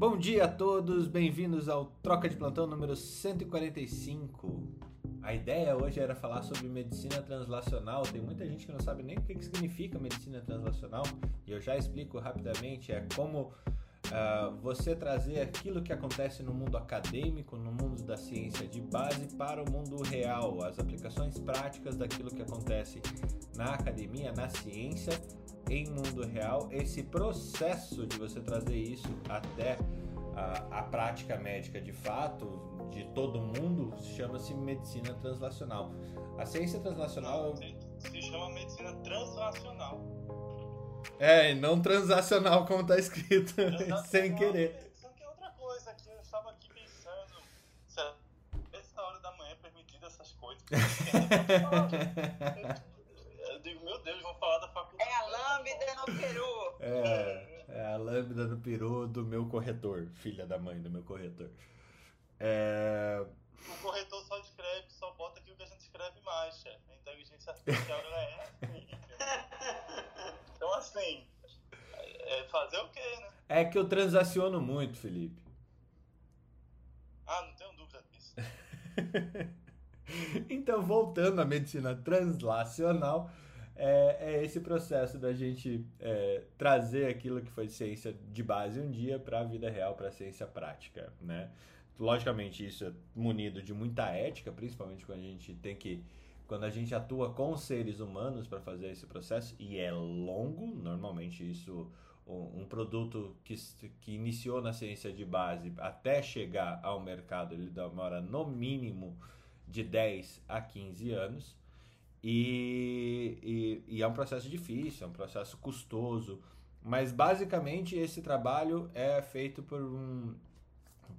Bom dia a todos, bem-vindos ao Troca de Plantão número 145. A ideia hoje era falar sobre medicina translacional. Tem muita gente que não sabe nem o que significa medicina translacional e eu já explico rapidamente. É como uh, você trazer aquilo que acontece no mundo acadêmico, no mundo da ciência de base, para o mundo real, as aplicações práticas daquilo que acontece na academia, na ciência, em mundo real. Esse processo de você trazer isso até a, a prática médica de fato, de todo mundo, chama-se medicina translacional. A ciência translacional. Se chama medicina translacional. É, e não transacional como está escrito, sem querer. Isso aqui é outra coisa que eu estava aqui pensando. Essa hora da manhã é permitida essas coisas. eu digo, meu Deus, vão falar da faculdade. É a lambda no peru. É, é a lambda no peru do meu corretor, filha da mãe do meu corretor. É... O corretor só escreve, só bota aqui o que a gente escreve mais, chefe. A inteligência artificial é assim. Assim, é fazer o quê, né? É que eu transaciono muito, Felipe. Ah, não tenho dúvida disso. então, voltando à medicina translacional, é, é esse processo da gente é, trazer aquilo que foi ciência de base um dia para a vida real, para a ciência prática, né? Logicamente, isso é munido de muita ética, principalmente quando a gente tem que quando a gente atua com seres humanos para fazer esse processo, e é longo, normalmente isso, um, produto que, que iniciou na ciência de base até chegar ao mercado, ele demora no mínimo de 10 a 15 anos, e, e, e é um processo difícil, é um processo custoso, mas basicamente esse trabalho é feito por um,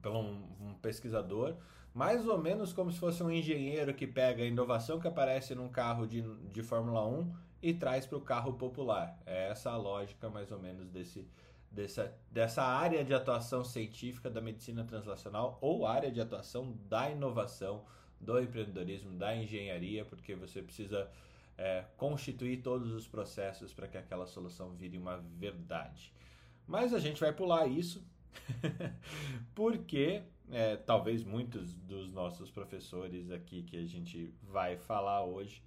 por um, um pesquisador mais ou menos como se fosse um engenheiro que pega a inovação que aparece num carro de, de Fórmula 1 e traz para o carro popular. É essa a lógica, mais ou menos, desse, dessa, dessa área de atuação científica da medicina translacional ou área de atuação da inovação, do empreendedorismo, da engenharia, porque você precisa é, constituir todos os processos para que aquela solução vire uma verdade. Mas a gente vai pular isso, porque é, talvez muitos dos nossos professores aqui que a gente vai falar hoje,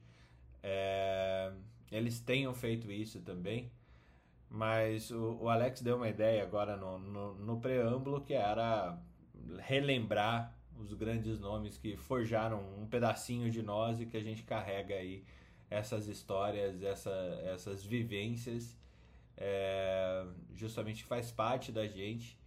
é, eles tenham feito isso também, mas o, o Alex deu uma ideia agora no, no, no, preâmbulo que era relembrar os grandes nomes que forjaram um pedacinho de nós e que a gente carrega aí essas histórias, essa, essas vivências, é, justamente faz parte da gente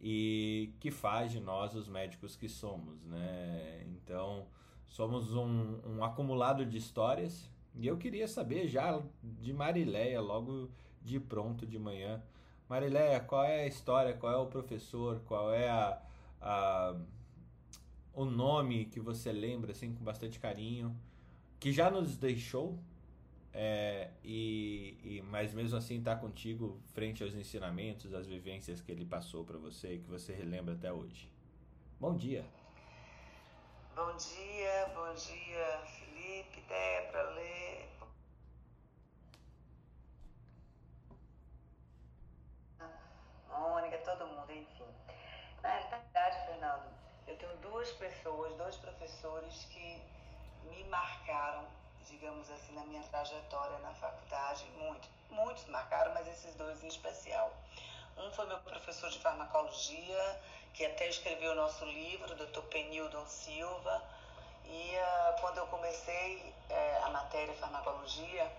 e que faz de nós os médicos que somos, né? Então, somos um, um acumulado de histórias e eu queria saber já de Marileia, logo de pronto de manhã. Marileia, qual é a história, qual é o professor, qual é a, a, o nome que você lembra assim com bastante carinho, que já nos deixou, é, e, e, mas mesmo assim está contigo frente aos ensinamentos, às vivências que ele passou para você e que você relembra até hoje. Bom dia. Bom dia, bom dia, Felipe, Débora, Lê. Mônica, todo mundo, enfim. Na realidade, Fernando, eu tenho duas pessoas, dois professores que me marcaram digamos assim, na minha trajetória na faculdade, muito, muitos marcaram, mas esses dois em especial. Um foi meu professor de farmacologia, que até escreveu o nosso livro, Dr. Penildon Silva, e uh, quando eu comecei uh, a matéria farmacologia,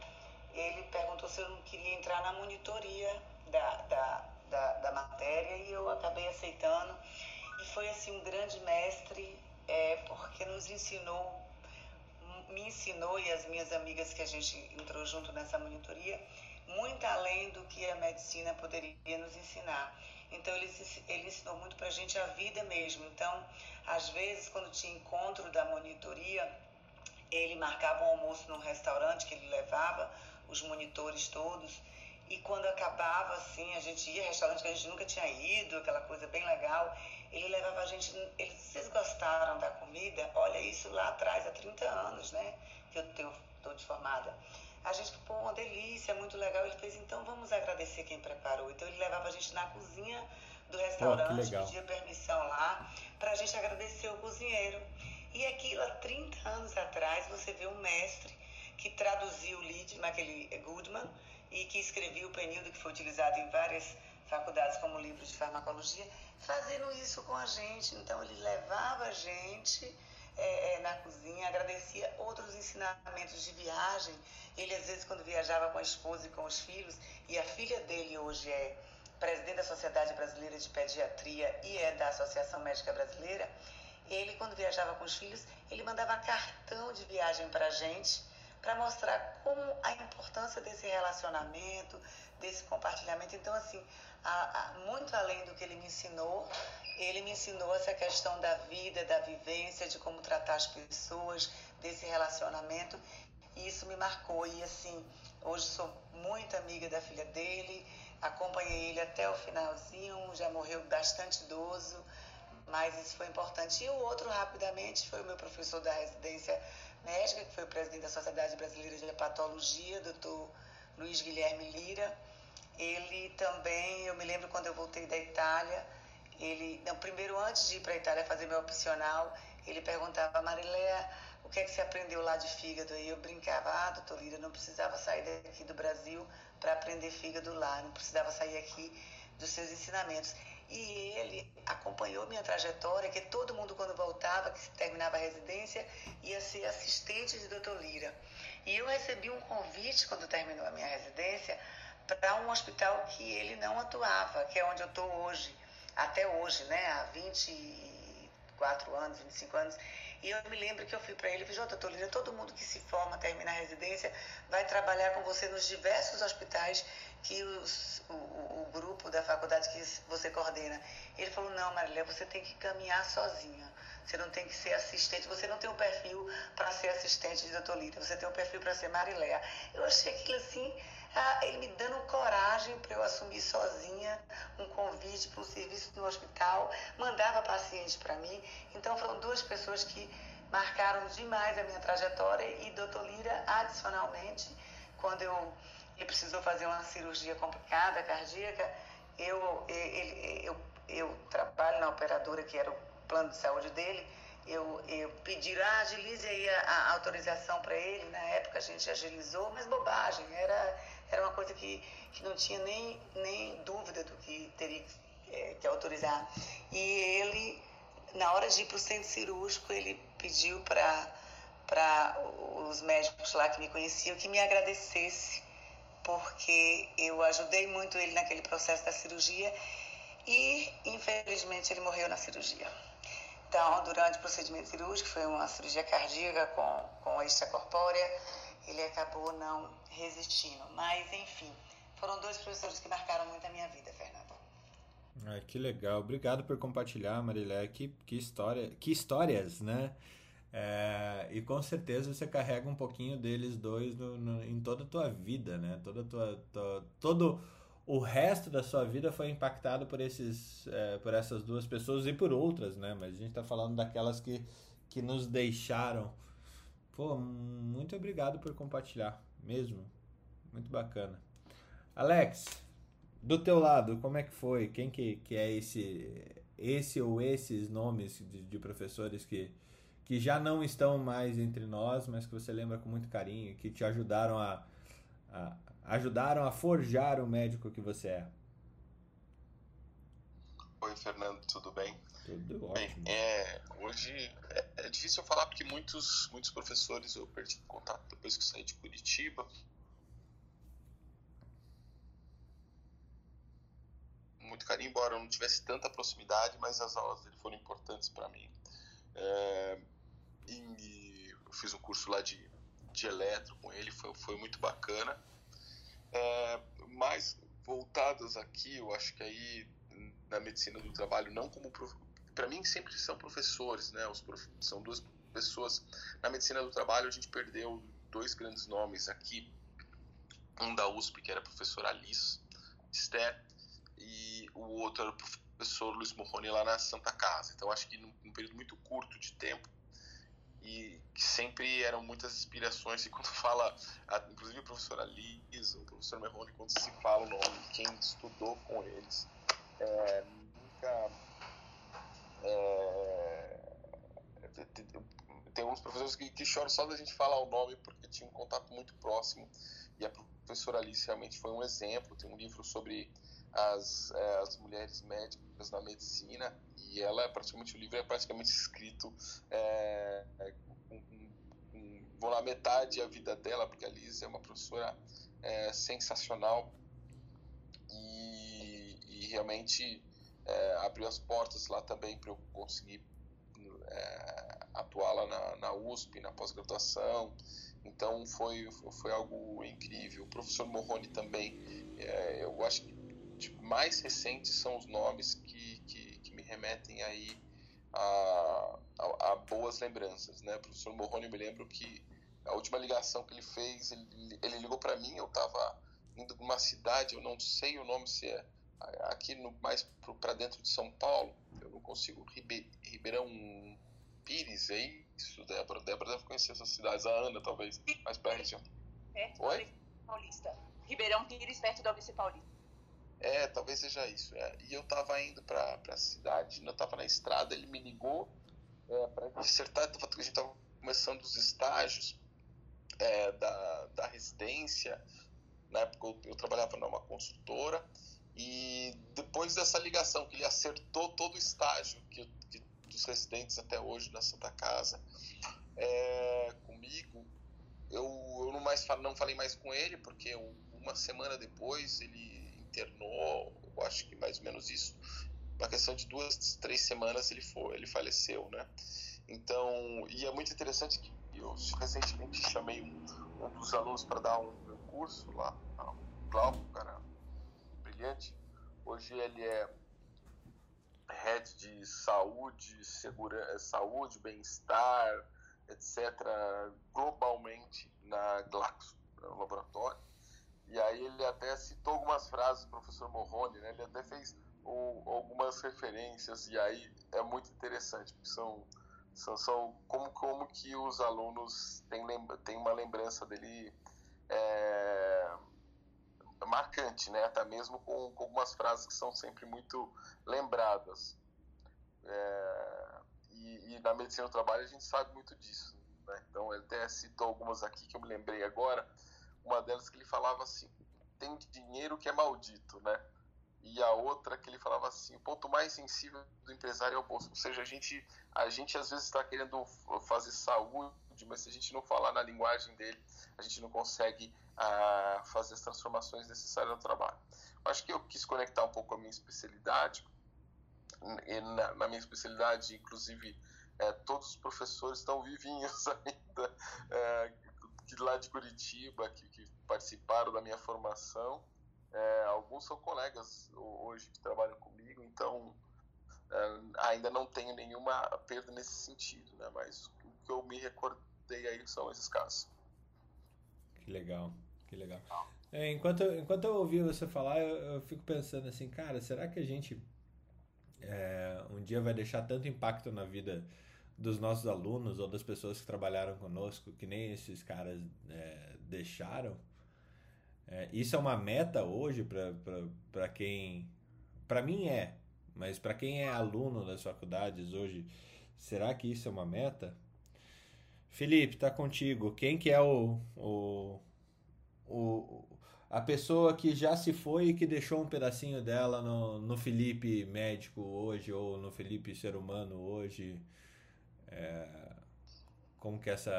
ele perguntou se eu não queria entrar na monitoria da, da, da, da matéria e eu acabei aceitando. E foi assim um grande mestre, é, porque nos ensinou me ensinou e as minhas amigas que a gente entrou junto nessa monitoria, muito além do que a medicina poderia nos ensinar. Então, ele, ele ensinou muito para a gente a vida mesmo. Então, às vezes, quando tinha encontro da monitoria, ele marcava um almoço num restaurante que ele levava os monitores todos. E quando acabava, assim, a gente ia restaurante que a gente nunca tinha ido, aquela coisa bem legal. Ele levava a gente. Ele, vocês gostaram da comida? Olha, isso lá atrás, há 30 anos, né? Que eu estou de formada. A gente, pô, uma delícia, muito legal. Ele fez, então vamos agradecer quem preparou. Então ele levava a gente na cozinha do restaurante, oh, pedia permissão lá para a gente agradecer o cozinheiro. E aquilo há 30 anos atrás, você vê um mestre que traduziu Liedman, aquele Goodman, e que escrevia o Penildo, que foi utilizado em várias faculdades como livro de farmacologia, fazendo isso com a gente. Então, ele levava a gente é, é, na cozinha, agradecia outros ensinamentos de viagem. Ele, às vezes, quando viajava com a esposa e com os filhos, e a filha dele hoje é presidente da Sociedade Brasileira de Pediatria e é da Associação Médica Brasileira, ele, quando viajava com os filhos, ele mandava cartão de viagem para a gente, para mostrar como a importância desse relacionamento, desse compartilhamento. Então, assim, a, a, muito além do que ele me ensinou, ele me ensinou essa questão da vida, da vivência, de como tratar as pessoas, desse relacionamento. E isso me marcou. E, assim, hoje sou muito amiga da filha dele, acompanhei ele até o finalzinho, já morreu bastante idoso, mas isso foi importante. E o outro, rapidamente, foi o meu professor da residência médica, que foi o presidente da Sociedade Brasileira de Hepatologia, doutor Luiz Guilherme Lira. Ele também, eu me lembro quando eu voltei da Itália, ele, não, primeiro antes de ir para a Itália fazer meu opcional, ele perguntava, Mariléa, o que é que você aprendeu lá de fígado? E eu brincava, ah, doutor Lira, não precisava sair daqui do Brasil para aprender fígado lá, não precisava sair aqui dos seus ensinamentos. E ele acompanhou minha trajetória, que todo mundo quando voltava, que terminava a residência, ia ser assistente de doutor Lira. E eu recebi um convite quando terminou a minha residência para um hospital que ele não atuava, que é onde eu estou hoje, até hoje, né, há 24 anos, 25 anos. E eu me lembro que eu fui para ele e falei, doutor Lira, todo mundo que se forma, termina a residência, vai trabalhar com você nos diversos hospitais que os, o, o, grupo da faculdade que você coordena. Ele falou, não, Marília, você tem que caminhar sozinha. Você não tem que ser assistente, você não tem o um perfil para ser assistente de doutor Lira, você tem o um perfil para ser Mariléa. Eu achei aquilo assim, ah, ele me dando coragem para eu assumir sozinha um convite para um serviço no hospital, mandava paciente para mim. Então foram duas pessoas que marcaram demais a minha trajetória e doutor Lira, adicionalmente, quando eu ele precisou fazer uma cirurgia complicada, cardíaca, eu, ele, eu, eu trabalho na operadora, que era o plano de saúde dele, eu, eu pedi, ah, agilize aí a, a autorização para ele, na época a gente agilizou, mas bobagem, era, era uma coisa que, que não tinha nem, nem dúvida do que teria é, que autorizar. E ele, na hora de ir para o centro cirúrgico, ele pediu para os médicos lá que me conheciam que me agradecesse porque eu ajudei muito ele naquele processo da cirurgia e, infelizmente, ele morreu na cirurgia. Então, durante o procedimento cirúrgico, foi uma cirurgia cardíaca com, com extracorpórea, ele acabou não resistindo. Mas, enfim, foram dois professores que marcaram muito a minha vida, Fernando. Ah, que legal. Obrigado por compartilhar, Marilé. Que, que, história, que histórias, né? É, e com certeza você carrega um pouquinho deles dois no, no, em toda a tua vida, né? Toda tua, tua, todo o resto da sua vida foi impactado por, esses, é, por essas duas pessoas e por outras, né? Mas a gente está falando daquelas que, que nos deixaram. Pô, muito obrigado por compartilhar, mesmo. Muito bacana. Alex, do teu lado, como é que foi? Quem que, que é esse, esse ou esses nomes de, de professores que, que já não estão mais entre nós, mas que você lembra com muito carinho, que te ajudaram a, a ajudaram a forjar o médico que você é. Oi, Fernando, tudo bem? Tudo ótimo. Bem, é, hoje é, é, difícil falar porque muitos, muitos professores eu perdi contato depois que saí de Curitiba. Muito carinho, embora eu não tivesse tanta proximidade, mas as aulas dele foram importantes para mim. É, e eu fiz um curso lá de, de eletro com ele, foi, foi muito bacana. É, mais voltadas aqui, eu acho que aí na medicina do trabalho, não como para mim sempre são professores, né? Os prof... são duas pessoas na medicina do trabalho. A gente perdeu dois grandes nomes aqui, um da USP que era professor Alice Ster e o outro era o professor Luiz Morrone lá na Santa Casa. Então acho que num, num período muito curto de tempo e que sempre eram muitas inspirações. E quando fala, inclusive a professora Lisa, o professor Merrone, quando se fala o nome quem estudou com eles, é, fica. É, tem uns professores que, que choram só da gente falar o nome porque tinha um contato muito próximo e a professora Alice realmente foi um exemplo. Tem um livro sobre as, é, as mulheres médicas na medicina e ela é praticamente o livro é praticamente escrito é, com, com, vou lá metade a vida dela porque a Liz é uma professora é, sensacional e, e realmente é, abriu as portas lá também para eu conseguir é, atuar lá na, na USP na pós-graduação. Então foi foi algo incrível. O professor Morrone também é, eu acho que mais recentes são os nomes que, que, que me remetem aí a, a, a, boas lembranças, né? O professor Morrone, eu me lembro que a última ligação que ele fez, ele, ele ligou para mim, eu estava indo para uma cidade, eu não sei o nome se é aqui no, mais para dentro de São Paulo, eu não consigo, Ribe, Ribeirão Pires, é isso, Débora? Débora deve conhecer essas cidades, a Ana talvez, mais região. Perto Oi? Paulista. Ribeirão Pires, perto da UBC Paulista. É, talvez seja isso. É. E eu tava indo pra, pra cidade, eu tava na estrada, ele me ligou é, para dissertar, a gente tava começando os estágios é, da, da residência, na época eu, eu trabalhava numa consultora, e depois dessa ligação, que ele acertou todo o estágio que, que dos residentes até hoje na Santa Casa é, comigo, eu, eu não, mais, não falei mais com ele, porque uma semana depois ele internou, eu acho que mais ou menos isso. Uma questão de duas, três semanas ele foi, ele faleceu, né? Então, e é muito interessante que eu recentemente chamei um, um dos alunos para dar um, um, curso lá, o Glauco, cara brilhante. Hoje ele é head de saúde, segurança, saúde, bem-estar, etc., globalmente na Glaxo, no laboratório. E aí ele até citou algumas frases do professor Morrone, né? Ele até fez o, algumas referências e aí é muito interessante, porque são, são, são como, como que os alunos têm, têm uma lembrança dele é, marcante, né? Até mesmo com, com, algumas frases que são sempre muito lembradas. É, e, e, na medicina do trabalho a gente sabe muito disso. Né? Então ele até citou algumas aqui que eu me lembrei agora uma delas que ele falava assim: tem dinheiro que é maldito, né? E a outra que ele falava assim: o ponto mais sensível do empresário é o bolso. Ou seja, a gente, a gente às vezes está querendo fazer saúde, mas se a gente não falar na linguagem dele, a gente não consegue ah, fazer as transformações necessárias no trabalho. Acho que eu quis conectar um pouco a minha especialidade. Na, na minha especialidade, inclusive, é, todos os professores estão vivinhos ainda. É, de lá de Curitiba que, que participaram da minha formação. É, alguns são colegas hoje que trabalham comigo, então é, ainda não tenho nenhuma perda nesse sentido, né? Mas o que eu me recordei aí são esses casos. Que legal, que legal. É, enquanto, enquanto eu ouvi você falar, eu, eu, fico pensando assim, cara, será que a gente é, um dia vai deixar tanto impacto na vida dos nossos alunos ou das pessoas que trabalharam conosco, que nem esses caras é, deixaram. É, isso é uma meta hoje para quem. Para mim é, mas para quem é aluno das faculdades hoje, será que isso é uma meta? Felipe, tá contigo. Quem que é o, o, o a pessoa que já se foi e que deixou um pedacinho dela no, no Felipe médico hoje ou no Felipe ser humano hoje? É, como que essa.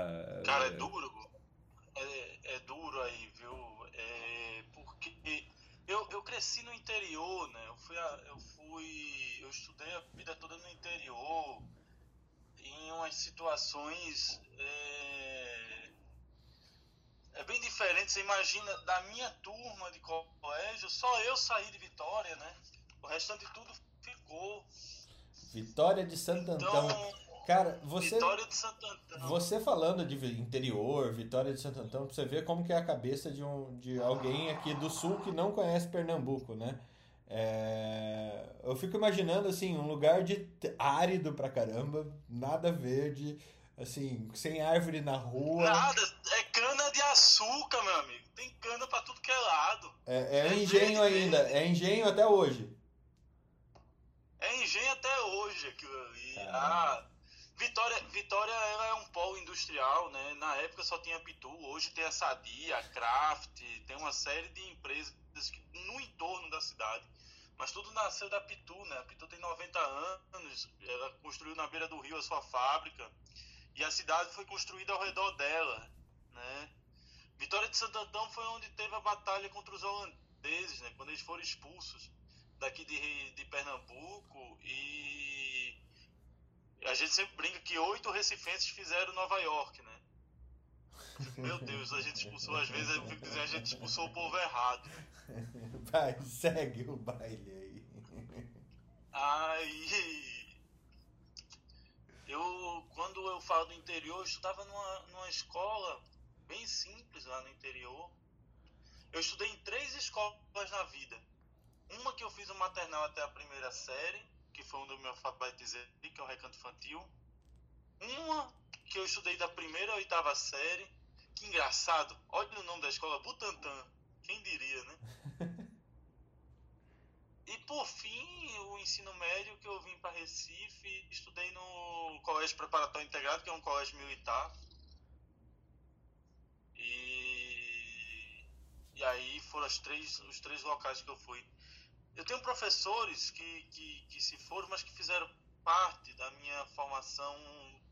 Cara, é duro. É, é duro aí, viu? É, porque eu, eu cresci no interior, né? Eu fui, eu fui. Eu estudei a vida toda no interior, em umas situações. É, é bem diferente. Você imagina, da minha turma de colégio, só eu saí de Vitória, né? O restante de tudo ficou. Vitória de Santo Antão. Cara, você. Vitória de Santo Antão. Você falando de interior, Vitória de Santo Antão, pra você ver como que é a cabeça de, um, de alguém aqui do sul que não conhece Pernambuco, né? É... Eu fico imaginando, assim, um lugar de árido pra caramba, nada verde, assim, sem árvore na rua. Nada, é cana de açúcar, meu amigo. Tem cana pra tudo que é lado. É, é, é engenho ainda, é engenho até hoje. É engenho até hoje aquilo ali. A Vitória, Vitória ela é um polo industrial, né? Na época só tinha Pitu, hoje tem a Sadia, a Kraft, tem uma série de empresas que, no entorno da cidade. Mas tudo nasceu da Pitu, né? A Pitu tem 90 anos, ela construiu na beira do rio a sua fábrica e a cidade foi construída ao redor dela, né? Vitória de Santo Antão foi onde teve a batalha contra os holandeses, né? Quando eles foram expulsos daqui de, de Pernambuco e gente sempre brinca que oito recifenses fizeram Nova York, né? Meu Deus, a gente expulsou, às vezes eu fico dizendo, a gente expulsou o povo errado. Vai, segue o baile aí. Aí. Eu, quando eu falo do interior, eu estudava numa, numa escola bem simples lá no interior. Eu estudei em três escolas na vida. Uma que eu fiz o maternal até a primeira série, que foi onde eu me alfabetizei, que é o recanto infantil. Uma que eu estudei da primeira à oitava série. Que engraçado, olha o nome da escola, Butantã. Quem diria, né? E por fim, o ensino médio que eu vim para Recife, estudei no Colégio Preparatório Integrado, que é um colégio militar. E, e aí foram os três, os três locais que eu fui. Eu tenho professores que, que, que se foram, mas que fizeram parte da minha formação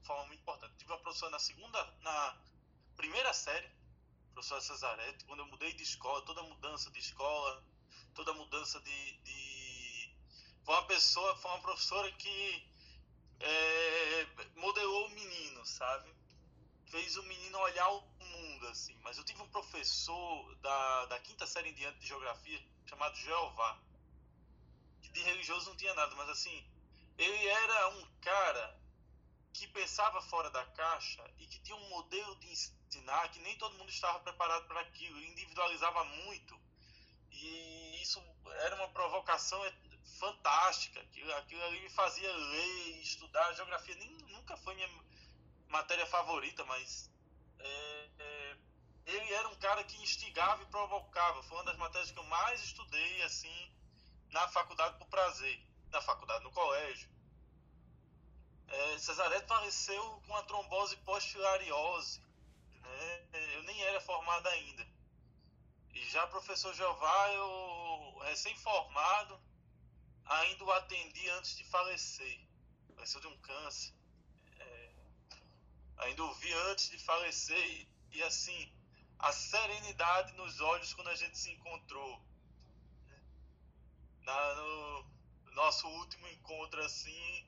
de forma muito importante. Tive uma professora na segunda, na primeira série, professora Cesaretti, quando eu mudei de escola, toda mudança de escola, toda mudança de, de... foi uma pessoa, foi uma professora que é, modelou o menino, sabe? Fez o menino olhar o mundo, assim. Mas eu tive um professor da, da quinta série em diante de geografia, chamado Jeová, que de religioso não tinha nada, mas assim, ele era um cara que pensava fora da caixa e que tinha um modelo de ensinar que nem todo mundo estava preparado para aquilo, individualizava muito. E isso era uma provocação fantástica. Aquilo, aquilo ali me fazia ler, estudar. geografia nem, nunca foi minha matéria favorita, mas é, é, ele era um cara que instigava e provocava. Foi uma das matérias que eu mais estudei, assim, na faculdade por prazer. Na faculdade, no colégio. É, Cesareto faleceu com uma trombose pós-filariose. Né? Eu nem era formado ainda. E já professor Jeová, eu recém-formado, ainda o atendi antes de falecer. Faleceu de um câncer. É, ainda o vi antes de falecer e, e, assim, a serenidade nos olhos quando a gente se encontrou. Na, no nosso último encontro, assim,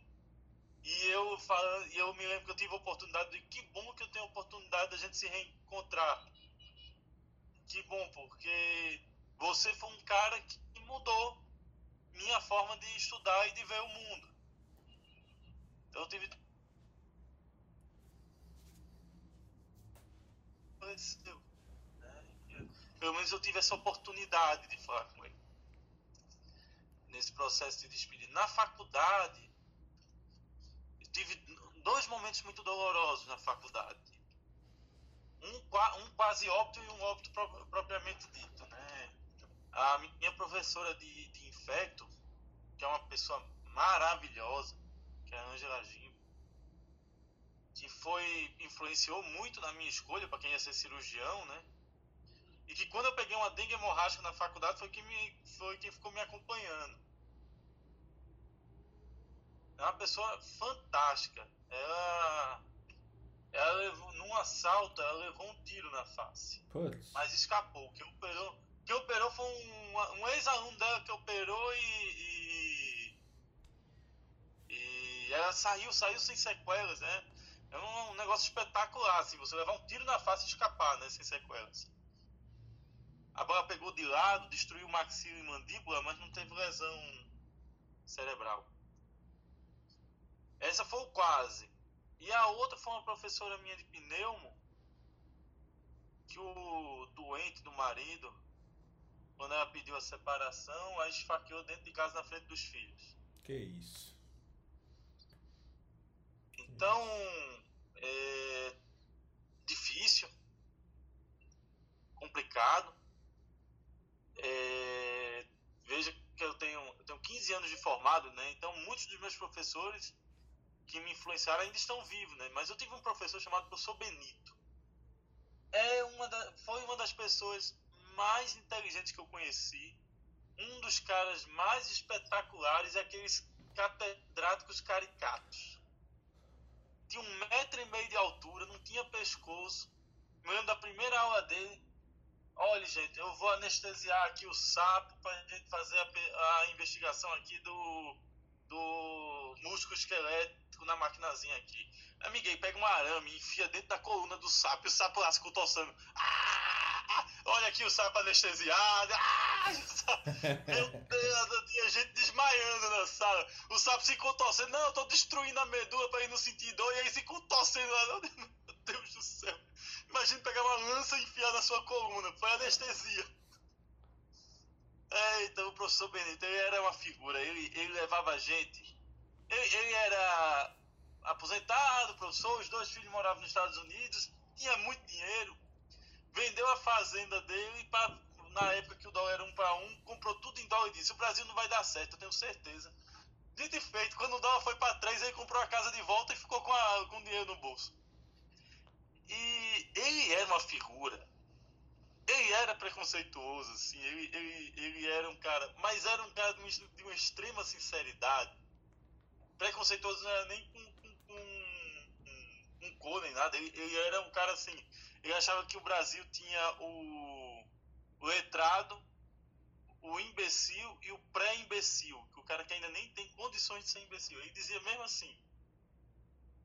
e eu falando, eu me lembro que eu tive a oportunidade de que bom que eu tenho a oportunidade da gente se reencontrar. Que bom, porque você foi um cara que mudou minha forma de estudar e de ver o mundo. Então eu tive né? Pelo menos eu tive essa oportunidade de falar. Nesse processo de despedida. Na faculdade, tive dois momentos muito dolorosos na faculdade. Um, um quase óbito e um óbito pro, propriamente dito, né? A minha professora de, de infecto, que é uma pessoa maravilhosa, que é a Angela Gimbo, que foi influenciou muito na minha escolha para quem ia ser cirurgião, né? E que quando eu peguei uma dengue hemorrágica na faculdade foi quem me foi quem ficou me acompanhando. É uma pessoa fantástica. Ela, ela levou, num assalto, ela levou um tiro na face. Putz. Mas escapou. Quem operou, quem operou foi um, um ex-aluno dela que operou e, e, e. ela saiu, saiu sem sequelas, né? É um, um negócio espetacular, assim, você levar um tiro na face e escapar, né? Sem sequelas. A bola pegou de lado, destruiu o maxilo e mandíbula, mas não teve lesão cerebral. Essa foi o quase. E a outra foi uma professora minha de pneumo, que o doente do marido, quando ela pediu a separação, a esfaqueou dentro de casa na frente dos filhos. Que isso. Então, é difícil, complicado. É, veja que eu tenho, eu tenho 15 anos de formado, né? Então, muito muitos dos meus professores que me influenciaram ainda estão vivos, né? Mas eu tive um professor chamado professor Benito. É uma da, foi uma das pessoas mais inteligentes que eu conheci. Um dos caras mais espetaculares, aqueles catedráticos caricatos. Tinha um metro e meio de altura, não tinha pescoço. Me lembro da primeira aula dele. Olha, gente, eu vou anestesiar aqui o sapo para a gente fazer a, a investigação aqui do, do músculo esquelético na maquinazinha aqui. Amiguei, pega um arame enfia dentro da coluna do sapo e o sapo lá se contorcendo. Ah, olha aqui o sapo anestesiado. Ah, meu Deus, tinha gente desmaiando na sala. O sapo se contorcendo. Não, eu tô destruindo a medula para ir no sentido. E aí se contorcendo lá. Meu Deus do céu. Imagina pegar uma lança e enfiar na sua coluna. Foi anestesia. É, então o professor Benito, ele era uma figura. Ele, ele levava a gente. Ele, ele era aposentado, professor, os dois filhos moravam nos Estados Unidos, tinha muito dinheiro, vendeu a fazenda dele pra, na época que o dólar era um para um, comprou tudo em dólar e disse: o Brasil não vai dar certo, eu tenho certeza. Dito e feito, quando o dólar foi para três, ele comprou a casa de volta e ficou com, a, com dinheiro no bolso. Ele era uma figura. Ele era preconceituoso, assim, ele, ele, ele era um cara, mas era um cara de uma, extrema sinceridade. Preconceituoso não era nem com um cor nem nada. Ele, ele, era um cara assim. Ele achava que o Brasil tinha o, o letrado, o imbecil e o pré-imbecil. Que o cara que ainda nem tem condições de ser imbecil. Ele dizia mesmo assim.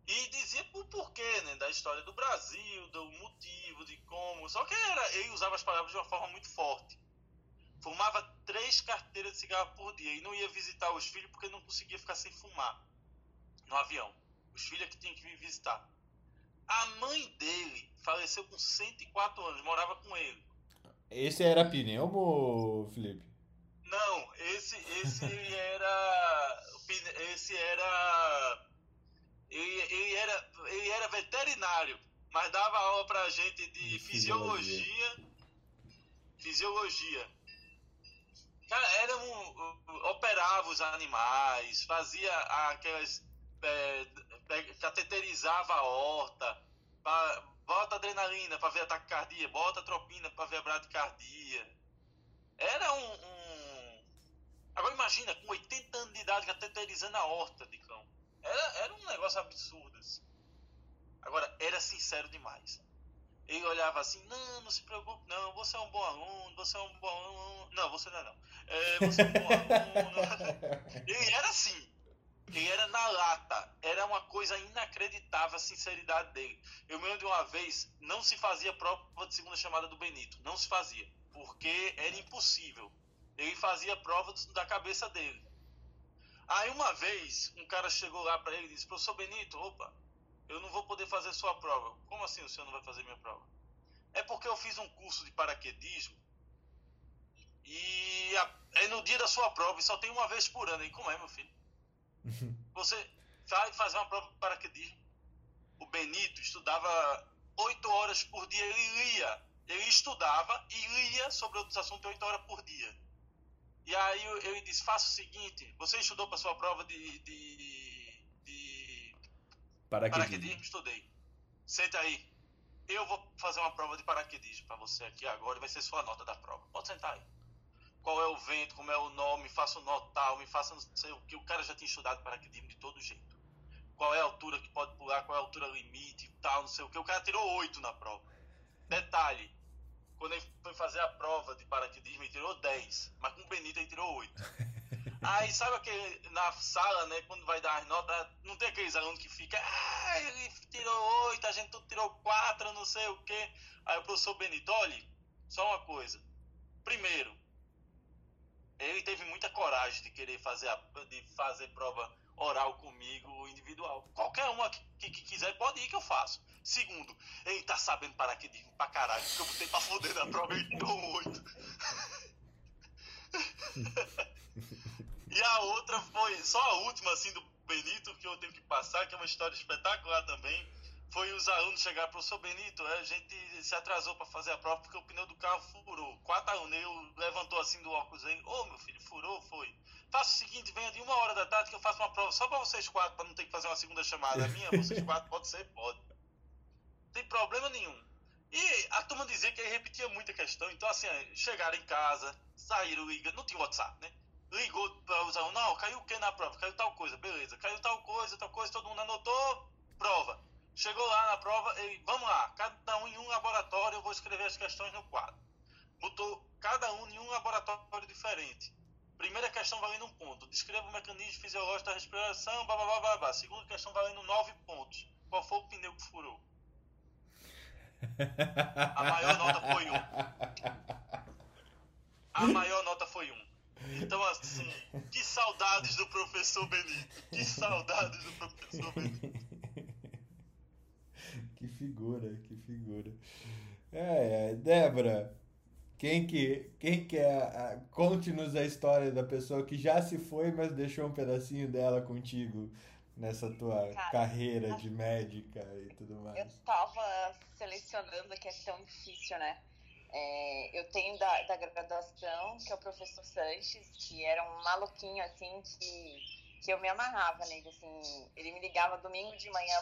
E dizia o porquê, né? Da história do Brasil, do motivo, de como. Só que era, ele usava as palavras de uma forma muito forte. Fumava três carteiras de cigarro por dia e não ia visitar os filhos porque não conseguia ficar sem fumar no avião. Os filhos é que tinham que vir visitar. A mãe dele faleceu com 104 anos, morava com ele. Esse era pneumo, Felipe? Não, esse, esse era. Esse era. Ele, ele, era. ele era veterinário, mas dava aula pra gente de fisiologia. Fisiologia. fisiologia. Cara, era um, operava os animais, fazia aquelas é, cateterizava a horta, pra, bota adrenalina para ver ataque cardíaco, bota tropina para ver a bradicardia. Era um, um, Agora imagina, com 80 anos de idade, cateterizando a horta de cão. Era, era um negócio absurdo. Assim. Agora, era sincero demais. Ele olhava assim, não, não se preocupe, não, você é um bom aluno, você é um bom aluno. Não, você não é não. É, você é um bom aluno. Ele era assim. Ele era na lata. Era uma coisa inacreditável a sinceridade dele. Eu me lembro de uma vez, não se fazia prova de segunda chamada do Benito. Não se fazia. Porque era impossível. Ele fazia prova da cabeça dele. Aí uma vez, um cara chegou lá para ele e disse: Professor Benito, opa, eu não vou poder fazer sua prova. Como assim o senhor não vai fazer minha prova? É porque eu fiz um curso de paraquedismo e é no dia da sua prova e só tem uma vez por ano. E como é, meu filho? Você vai fazer uma prova de paraquedismo. O Benito estudava oito horas por dia, ele lia. Ele estudava e lia sobre outros assuntos oito horas por dia. E aí ele disse: faça o seguinte: você estudou para sua prova de, de, de paraquedismo. Estudei. Senta aí. Eu vou fazer uma prova de paraquedismo para você aqui agora e vai ser sua nota da prova. Pode sentar aí qual é o vento, como é o nome, me faça o nó tal, me faça não sei o que. O cara já tinha estudado paraquedismo de todo jeito. Qual é a altura que pode pular, qual é a altura limite tal, não sei o que. O cara tirou oito na prova. Detalhe, quando ele foi fazer a prova de paraquedismo, ele tirou 10, mas com o Benito ele tirou 8. Aí sabe aquele na sala, né, quando vai dar as notas, não tem aqueles alunos que ficam, ah, ele tirou 8, a gente tudo tirou 4, não sei o que. Aí o professor Benito, olha, só uma coisa. Primeiro, ele teve muita coragem de querer fazer, a, de fazer prova oral comigo, individual. Qualquer uma que, que, que, quiser pode ir que eu faço. Segundo, ele tá sabendo parar aqui de pra caralho, porque eu botei pra foder na prova e um oito. e a outra foi, só a última assim do Benito que eu tenho que passar, que é uma história espetacular também foi os alunos chegar, professor Benito, a gente se atrasou para fazer a prova porque o pneu do carro furou. Quatro alunos, levantou assim do óculos aí, ô oh, meu filho, furou? Foi. faça o seguinte, venha de uma hora da tarde que eu faço uma prova só para vocês quatro, para não ter que fazer uma segunda chamada minha, vocês quatro, pode ser, pode. Tem problema nenhum. E a turma dizia que ele repetia muita questão, então assim, chegaram em casa, saíram, não tinha WhatsApp, né? Ligou para usar, não, caiu o que na prova? Caiu tal coisa, beleza, caiu tal coisa, tal coisa, todo mundo anotou, prova. Chegou lá na prova, e vamos lá, cada um em um laboratório, eu vou escrever as questões no quadro. Botou cada um em um laboratório diferente. Primeira questão valendo um ponto. Descreva o mecanismo fisiológico da respiração, blá, blá, blá, blá, blá. Segunda questão valendo nove pontos. Qual foi o pneu que furou? A maior nota foi um. A maior nota foi um. Então, assim, que saudades do professor Benito. Que saudades do professor Benito. que figura, que figura. É, é, Débora, quem que, quem que é, conte-nos a história da pessoa que já se foi, mas deixou um pedacinho dela contigo nessa tua Cara, carreira de médica e tudo mais. Eu tava selecionando que é tão difícil, né? É, eu tenho da, da graduação, que é o professor Sanches, que era um maluquinho, assim, que, que eu me amarrava nele, assim. Ele me ligava domingo de manhã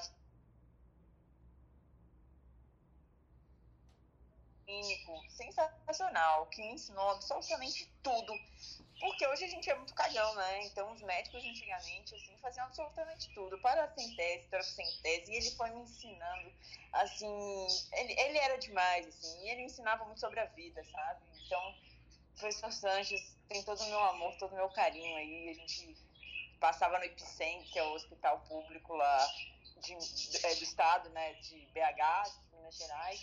clínico sensacional, que me ensinou absolutamente tudo. Porque hoje a gente é muito cagão, né? Então os médicos antigamente, assim, faziam absolutamente tudo. Paracentese, tese e ele foi me ensinando, assim, ele, ele era demais, assim, e ele ensinava muito sobre a vida, sabe? Então, o professor Sanches tem todo o meu amor, todo o meu carinho aí, a gente passava no Epicentro, que é o hospital público lá de, é, do estado, né, de BH, de Minas Gerais,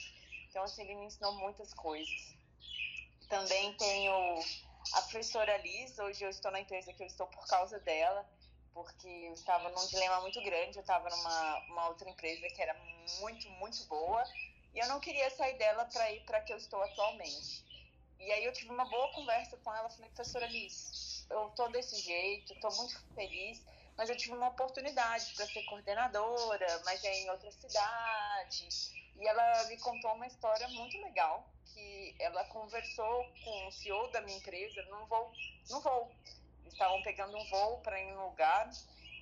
então, assim, ele me ensinou muitas coisas. Também tenho a professora Liz, hoje eu estou na empresa que eu estou por causa dela, porque eu estava num dilema muito grande, eu estava numa uma outra empresa que era muito, muito boa, e eu não queria sair dela para ir para que eu estou atualmente. E aí eu tive uma boa conversa com ela, falei, professora Liz, eu tô desse jeito, estou muito feliz, mas eu tive uma oportunidade para ser coordenadora, mas é em outra cidade, e ela me contou uma história muito legal, que ela conversou com o CEO da minha empresa num voo, num voo. Estavam pegando um voo para ir um lugar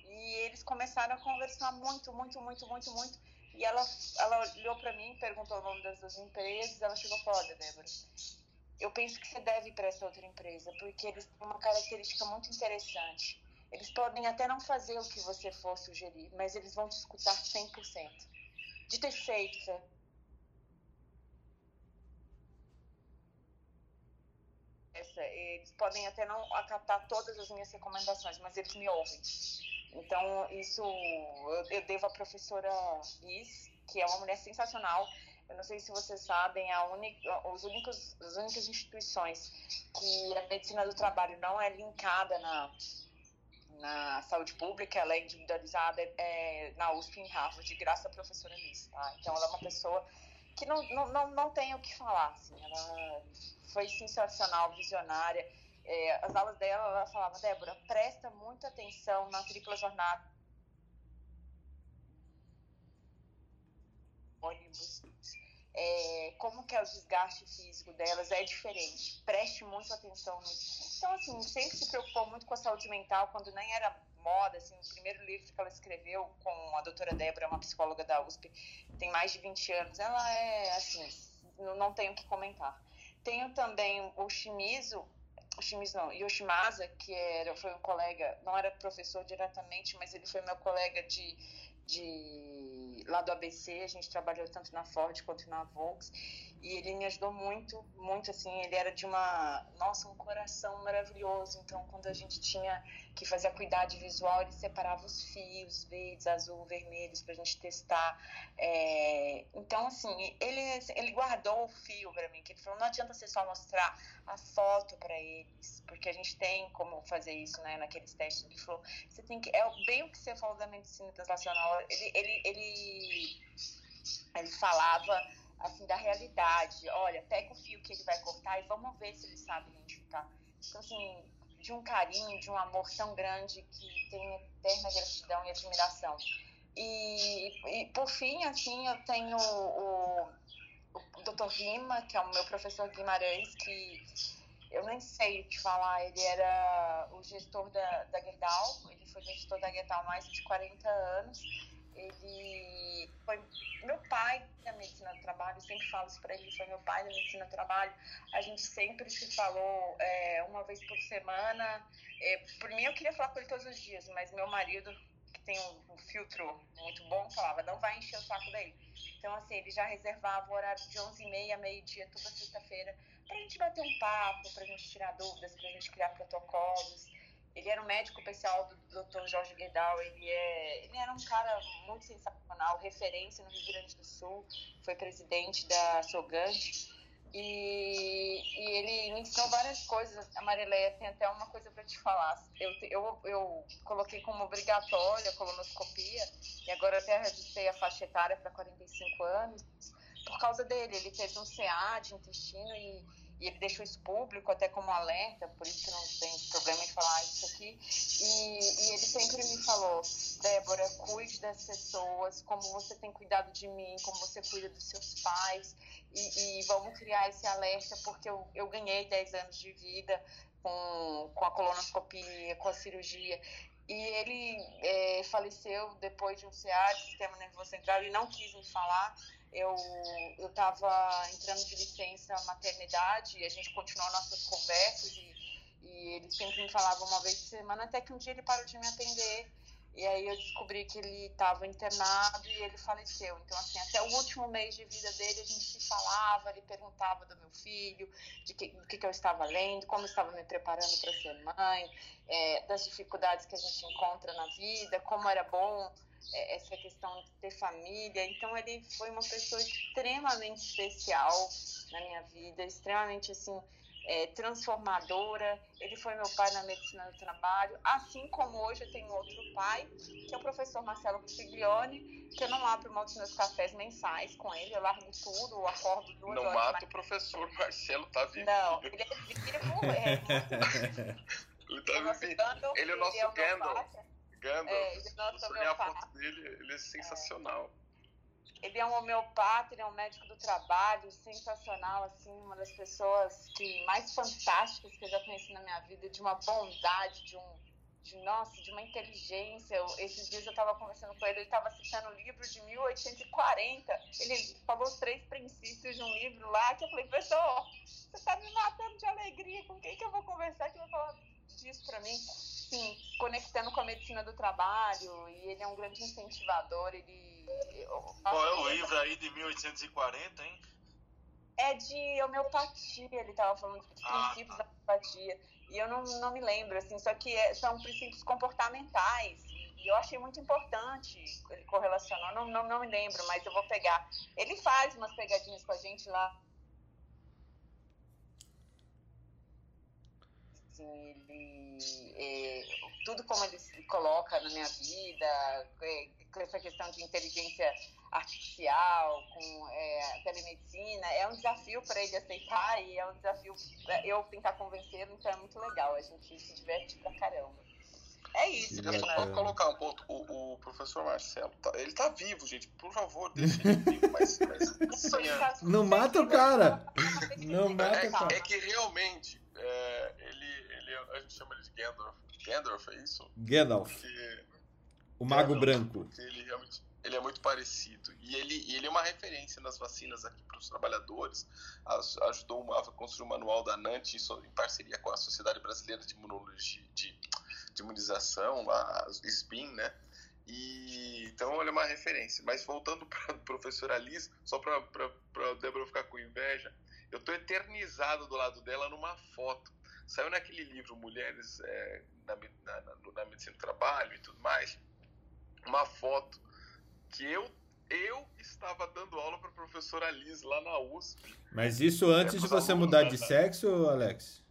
e eles começaram a conversar muito, muito, muito, muito, muito. E ela, ela olhou para mim, perguntou o nome das duas empresas, ela chegou e falou, olha, Débora, eu penso que você deve ir para essa outra empresa, porque eles têm uma característica muito interessante. Eles podem até não fazer o que você for sugerir, mas eles vão te escutar 100% de ter feito. Essa, eles podem até não acatar todas as minhas recomendações, mas eles me ouvem. Então, isso eu, devo à professora Liz, que é uma mulher sensacional. Eu não sei se vocês sabem, a única, os únicos, as únicas instituições que a medicina do trabalho não é linkada na, na saúde pública, ela é individualizada é, na USP em Harvard, graças à professora Liz, tá? Então ela é uma pessoa que não, não, não, não tem o que falar, assim, ela foi sensacional, visionária. É, as aulas dela, ela falava, Débora, presta muita atenção na tripla jornada ônibus, é, como que é o desgaste físico delas, é diferente. Preste muito atenção nisso. Então, assim, sempre se preocupou muito com a saúde mental, quando nem era moda, assim, o primeiro livro que ela escreveu com a doutora Débora, uma psicóloga da USP, tem mais de 20 anos, ela é, assim, não tenho o que comentar. Tenho também o Shimizu, Shimizu não, Yoshimasa, que era, foi um colega, não era professor diretamente, mas ele foi meu colega de, de lá do ABC, a gente trabalhou tanto na Ford quanto na Volks, e ele me ajudou muito, muito assim, ele era de uma, nossa, um coração maravilhoso, então quando a gente tinha que fazer a cuidade visual, ele separava os fios verdes, azul, vermelhos pra gente testar, é... então assim, ele, ele guardou o fio para mim, que ele falou, não adianta você só mostrar a foto para eles, porque a gente tem como fazer isso, né, naqueles testes, ele falou, você tem que, é bem o que você falou da medicina translacional, ele, ele, ele, ele falava assim, da realidade. Olha, pega o fio que ele vai cortar e vamos ver se ele sabe identificar. Então, assim, de um carinho, de um amor tão grande que tem eterna gratidão e admiração. E, e por fim, assim, eu tenho o, o Dr. Rima, que é o meu professor Guimarães, que eu nem sei te falar, ele era o gestor da, da Gerdau, ele foi gestor da Gerdau há mais de 40 anos. Ele foi meu pai da medicina do trabalho, sempre falo isso para ele, foi meu pai da medicina do trabalho. A gente sempre se falou é, uma vez por semana. É, por mim, eu queria falar com ele todos os dias, mas meu marido, que tem um, um filtro muito bom, falava: não vai encher o saco dele. Então, assim, ele já reservava o horário de 11h30 a meio-dia, toda sexta-feira, para a gente bater um papo, para a gente tirar dúvidas, para a gente criar protocolos. Ele era um médico especial do Dr. Jorge Guedal, ele, é, ele era um cara muito sensacional, referência no Rio Grande do Sul, foi presidente da Sogante. E, e ele me ensinou várias coisas. A Marileia tem até uma coisa para te falar. Eu, eu, eu coloquei como obrigatória a colonoscopia, e agora até reduzi a faixa etária para 45 anos, por causa dele. Ele teve um CA de intestino e e ele deixou isso público até como alerta, por isso que não tem problema em falar isso aqui. E, e ele sempre me falou, Débora, cuide das pessoas, como você tem cuidado de mim, como você cuida dos seus pais, e, e vamos criar esse alerta, porque eu, eu ganhei 10 anos de vida com, com a colonoscopia, com a cirurgia, e ele é, faleceu depois de um CA, de sistema nervoso central, e não quis me falar, eu eu estava entrando de licença maternidade e a gente continuou nossas conversas e, e ele sempre me falava uma vez por semana até que um dia ele parou de me atender e aí eu descobri que ele estava internado e ele faleceu. Então, assim, até o último mês de vida dele, a gente se falava, ele perguntava do meu filho, de que, do que, que eu estava lendo, como eu estava me preparando para ser mãe, é, das dificuldades que a gente encontra na vida, como era bom essa questão de ter família. Então, ele foi uma pessoa extremamente especial na minha vida, extremamente, assim, é, transformadora. Ele foi meu pai na medicina do trabalho, assim como hoje eu tenho outro pai, que é o professor Marcelo Pustiglione, que eu não abro mão dos meus cafés mensais com ele, eu largo tudo, eu acordo duas não horas. Não mata o professor Marcelo, tá vivo. Não, ele é vivo, é. ele tá vivo. Ele é o nosso é Gandalf. Gandalf. É, ele é nosso a foto dele, ele é sensacional. É. Ele é um homeopata, ele é um médico do trabalho, sensacional, assim, uma das pessoas que mais fantásticas que eu já conheci na minha vida, de uma bondade, de um, de nossa, de uma inteligência. Eu, esses dias eu estava conversando com ele, ele estava citando o livro de 1840. Ele falou os três princípios de um livro lá que eu falei, professor, você está me matando de alegria. Com quem que eu vou conversar que vai falar disso para mim? Sim, conectando com a medicina do trabalho. E ele é um grande incentivador. Ele qual é o livro aí de 1840, hein? É de homeopatia, ele estava falando dos ah, princípios tá. da homeopatia. E eu não, não me lembro, assim, só que é, são princípios comportamentais. E eu achei muito importante ele correlacionou. Não, não, não me lembro, mas eu vou pegar. Ele faz umas pegadinhas com a gente lá. Assim, ele. É, tudo como ele se coloca na minha vida, é, com essa questão de inteligência artificial, com é, telemedicina, é um desafio para ele aceitar e é um desafio eu tentar convencê-lo, então é muito legal, a gente se diverte pra caramba. É isso, Eu só posso colocar um ponto. O, o, professor Marcelo, tá, ele tá vivo, gente. Por favor, deixa ele vivo, mas, mas tá Não mata o cara! Não mata é, o cara. É que realmente, é, ele, ele, a gente chama ele de Gandalf. Gandalf, é isso? Gandalf. Porque o Mago é, Branco. Porque ele realmente ele é muito parecido. E ele, ele é uma referência nas vacinas aqui para os trabalhadores. Ajudou a construir o manual da NANT em parceria com a Sociedade Brasileira de Imunologia de, de Imunização, a SBIM, né? E, então ele é uma referência. Mas voltando para a professora Liz, só para a Débora ficar com inveja, eu estou eternizado do lado dela numa foto. Saiu naquele livro Mulheres é, na, na, na, na Medicina do Trabalho e tudo mais uma foto que eu eu estava dando aula para a professora Liz lá na USP. Mas isso antes é, de você mudar de sexo, Alex?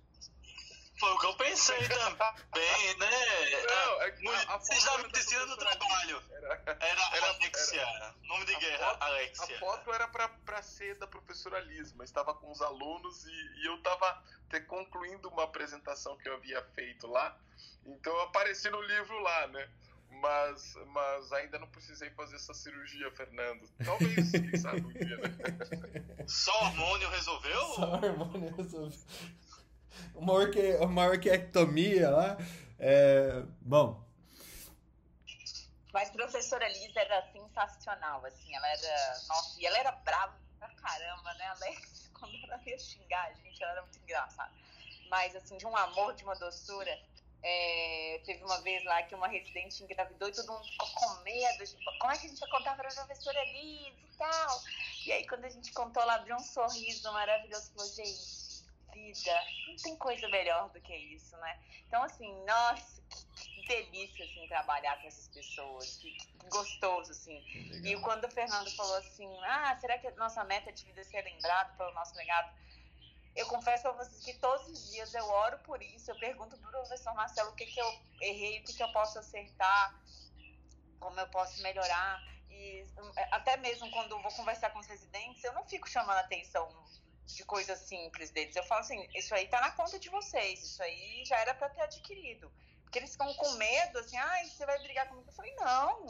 Foi o que eu pensei também, né? Não, é que a, a Vocês já medicina do trabalho. Era, era, era Alexia. Era, nome de guerra, foto, Alexia. A foto era para ser da professora Liz, mas estava com os alunos e, e eu estava concluindo uma apresentação que eu havia feito lá. Então eu apareci no livro lá, né? Mas, mas ainda não precisei fazer essa cirurgia, Fernando. Talvez, quem sabe um dia, né? Só hormônio resolveu? Só hormônio resolveu. Uma, orque, uma orquiectomia lá. É, bom. Mas a professora Lisa era sensacional, assim, ela era. Nossa, e ela era brava pra caramba, né, Alex? Quando ela ia xingar a gente, ela era muito engraçada. Mas, assim, de um amor, de uma doçura. É, teve uma vez lá que uma residente engravidou e todo mundo ficou com medo. Tipo, como é que a gente ia contar para a professora Lisa e tal? E aí, quando a gente contou, ela abriu um sorriso maravilhoso e falou: gente, vida, não tem coisa melhor do que isso, né? Então, assim, nossa, que, que delícia, assim, trabalhar com essas pessoas, que, que gostoso, assim. Legal. E quando o Fernando falou assim: ah, será que a nossa meta de vida é ser lembrado pelo nosso legado? eu confesso a vocês que todos os dias eu oro por isso, eu pergunto para o professor Marcelo o que, que eu errei, o que, que eu posso acertar, como eu posso melhorar. E até mesmo quando eu vou conversar com os residentes, eu não fico chamando atenção de coisas simples deles. Eu falo assim, isso aí tá na conta de vocês, isso aí já era para ter adquirido. Porque eles ficam com medo, assim, ah, você vai brigar comigo. Eu falei, não,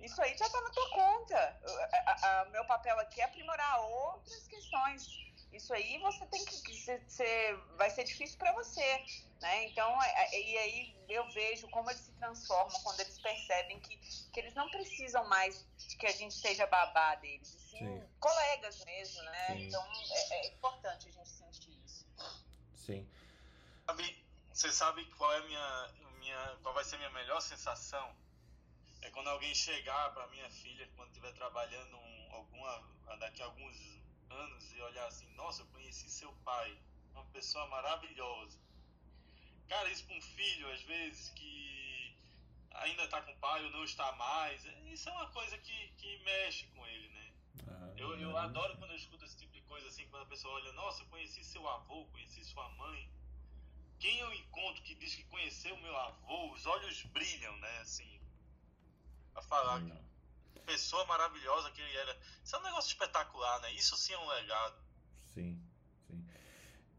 isso aí já tá na tua conta. O meu papel aqui é aprimorar outras questões isso aí você tem que, ser, vai ser difícil para você, né? Então, é, é, e aí eu vejo como eles se transformam quando eles percebem que, que eles não precisam mais de que a gente seja babá deles, e sim, sim. colegas mesmo, né? Sim. Então, é, é, importante a gente sentir isso. Sim. Você sabe qual é a minha, minha, qual vai ser a minha melhor sensação? É quando alguém chegar para minha filha quando estiver trabalhando um, alguma daqui a alguns anos e olhar assim, nossa, eu conheci seu pai, uma pessoa maravilhosa. Cara, isso para um filho, às vezes, que ainda está com o pai ou não está mais, isso é uma coisa que, que mexe com ele, né? Ah, eu, eu adoro quando eu escuto esse tipo de coisa assim, quando a pessoa olha, nossa, eu conheci seu avô, conheci sua mãe. Quem eu encontro que diz que conheceu meu avô, os olhos brilham, né? Assim, a falar que pessoa maravilhosa que ele era. Isso é um negócio espetacular, né? Isso sim é um legado. Sim, sim.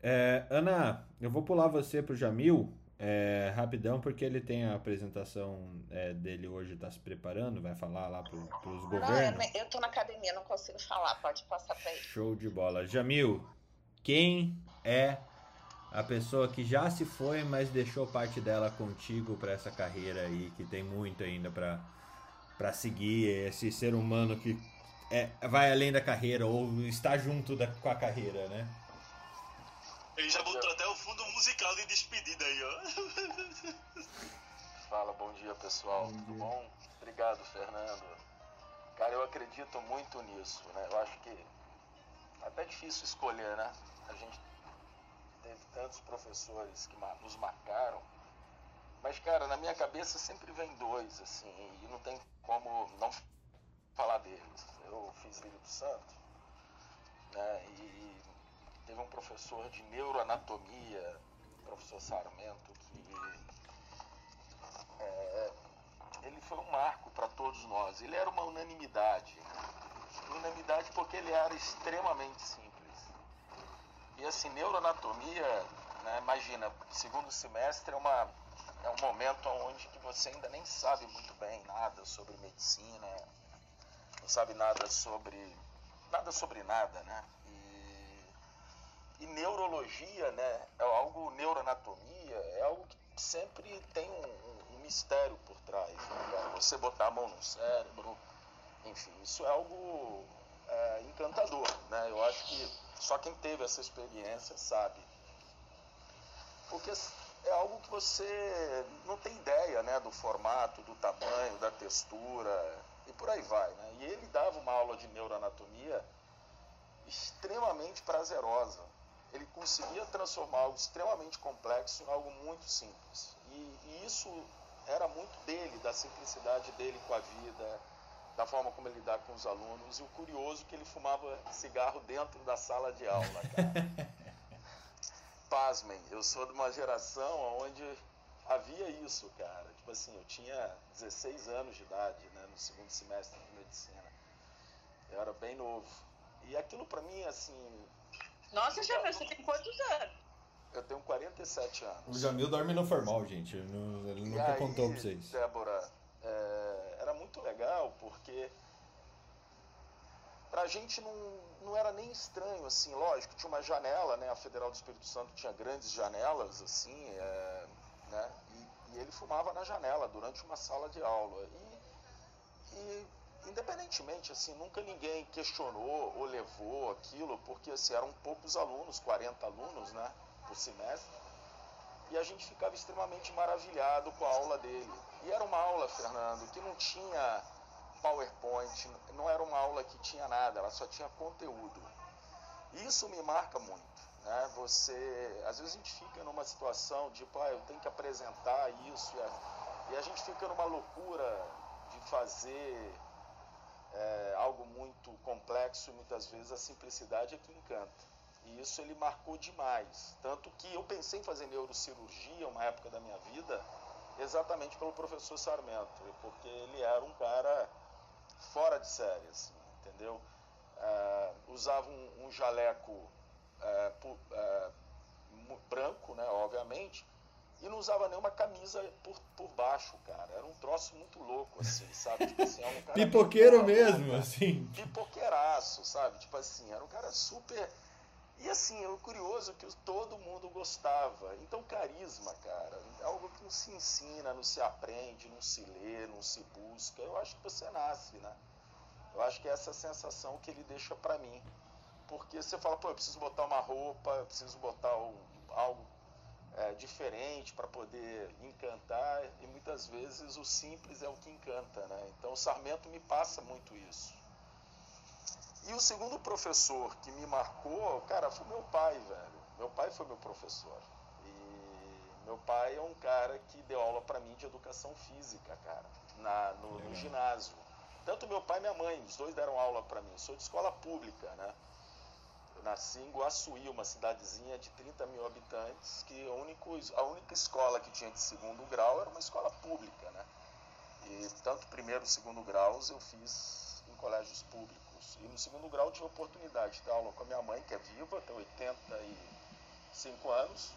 É, Ana, eu vou pular você pro Jamil. É, rapidão, porque ele tem a apresentação é, dele hoje, está se preparando, vai falar lá para os governos. Não, eu, eu tô na academia, não consigo falar, pode passar para ele. Show de bola. Jamil, quem é a pessoa que já se foi, mas deixou parte dela contigo para essa carreira aí, que tem muito ainda para para seguir esse ser humano que é, vai além da carreira ou está junto da, com a carreira, né? Ele já botou até o fundo musical de despedida aí, ó. Fala, bom dia pessoal, bom dia. tudo bom? Obrigado, Fernando. Cara, eu acredito muito nisso, né? Eu acho que é até difícil escolher, né? A gente teve tantos professores que nos marcaram mas, cara, na minha cabeça sempre vem dois, assim, e não tem como não falar deles. Eu fiz Espírito Santo, né, e teve um professor de neuroanatomia, professor Sarmento, que é, ele foi um marco para todos nós. Ele era uma unanimidade. Unanimidade porque ele era extremamente simples. E assim, neuroanatomia, né, imagina, segundo semestre é uma é um momento onde que você ainda nem sabe muito bem nada sobre medicina, não sabe nada sobre nada sobre nada, né? E, e neurologia, né? É algo neuroanatomia, é algo que sempre tem um, um, mistério por trás. Né? Você botar a mão no cérebro, enfim, isso é algo é, encantador, né? Eu acho que só quem teve essa experiência sabe. Porque é algo que você não tem ideia né, do formato, do tamanho, da textura e por aí vai. Né? E ele dava uma aula de neuroanatomia extremamente prazerosa. Ele conseguia transformar algo extremamente complexo em algo muito simples. E, e isso era muito dele, da simplicidade dele com a vida, da forma como ele lidava com os alunos. E o curioso é que ele fumava cigarro dentro da sala de aula. Cara. pasmem, eu sou de uma geração onde havia isso, cara. Tipo assim, eu tinha 16 anos de idade, né, no segundo semestre de medicina. Eu era bem novo. E aquilo para mim, assim. Nossa, Jamil, você tem quantos anos? Eu tenho 47 anos. O Jamil dorme no formal, gente. Ele nunca aí, contou pra vocês. Débora, é, era muito legal porque pra gente não, não era nem estranho, assim, lógico, tinha uma janela, né? A Federal do Espírito Santo tinha grandes janelas, assim, é, né? E, e, ele fumava na janela durante uma sala de aula. E, e, independentemente, assim, nunca ninguém questionou ou levou aquilo, porque assim, eram poucos alunos, 40 alunos, né? Por semestre. E a gente ficava extremamente maravilhado com a aula dele. E era uma aula, Fernando, que não tinha PowerPoint, não era uma aula que tinha nada, ela só tinha conteúdo. Isso me marca muito. Né? Você, às vezes a gente fica numa situação de, tipo, ah, eu tenho que apresentar isso, e a, gente fica numa loucura de fazer é, algo muito complexo muitas vezes a simplicidade é que encanta. E isso ele marcou demais. Tanto que eu pensei em fazer neurocirurgia uma época da minha vida, exatamente pelo professor Sarmento, porque ele era um cara fora de série, assim, entendeu? É, usava um, um jaleco é, é, branco, né, obviamente, e não usava nenhuma camisa por, por baixo, cara. Era um troço muito louco, assim, sabe? Tipo assim, um Pipoqueiro mesmo, assim. Pipoqueiraço, sabe? Tipo assim, era um cara super. E assim, o curioso é que todo mundo gostava. Então, carisma, cara, é algo que não se ensina, não se aprende, não se lê, não se busca. Eu acho que você nasce, né? Eu acho que é essa sensação que ele deixa para mim. Porque você fala, pô, eu preciso botar uma roupa, eu preciso botar um, algo é, diferente para poder encantar, e muitas vezes o simples é o que encanta, né? Então o Sarmento me passa muito isso. E o segundo professor que me marcou, cara, foi meu pai, velho. Meu pai foi meu professor. E meu pai é um cara que deu aula para mim de educação física, cara, na, no, no ginásio. Tanto meu pai e minha mãe, os dois deram aula para mim. Sou de escola pública, né? Eu nasci em Guaçuí, uma cidadezinha de 30 mil habitantes, que a, único, a única escola que tinha de segundo grau era uma escola pública, né? E tanto primeiro e segundo graus eu fiz em colégios públicos. E no segundo grau tive a oportunidade de aula com a minha mãe, que é viva, tem 85 anos.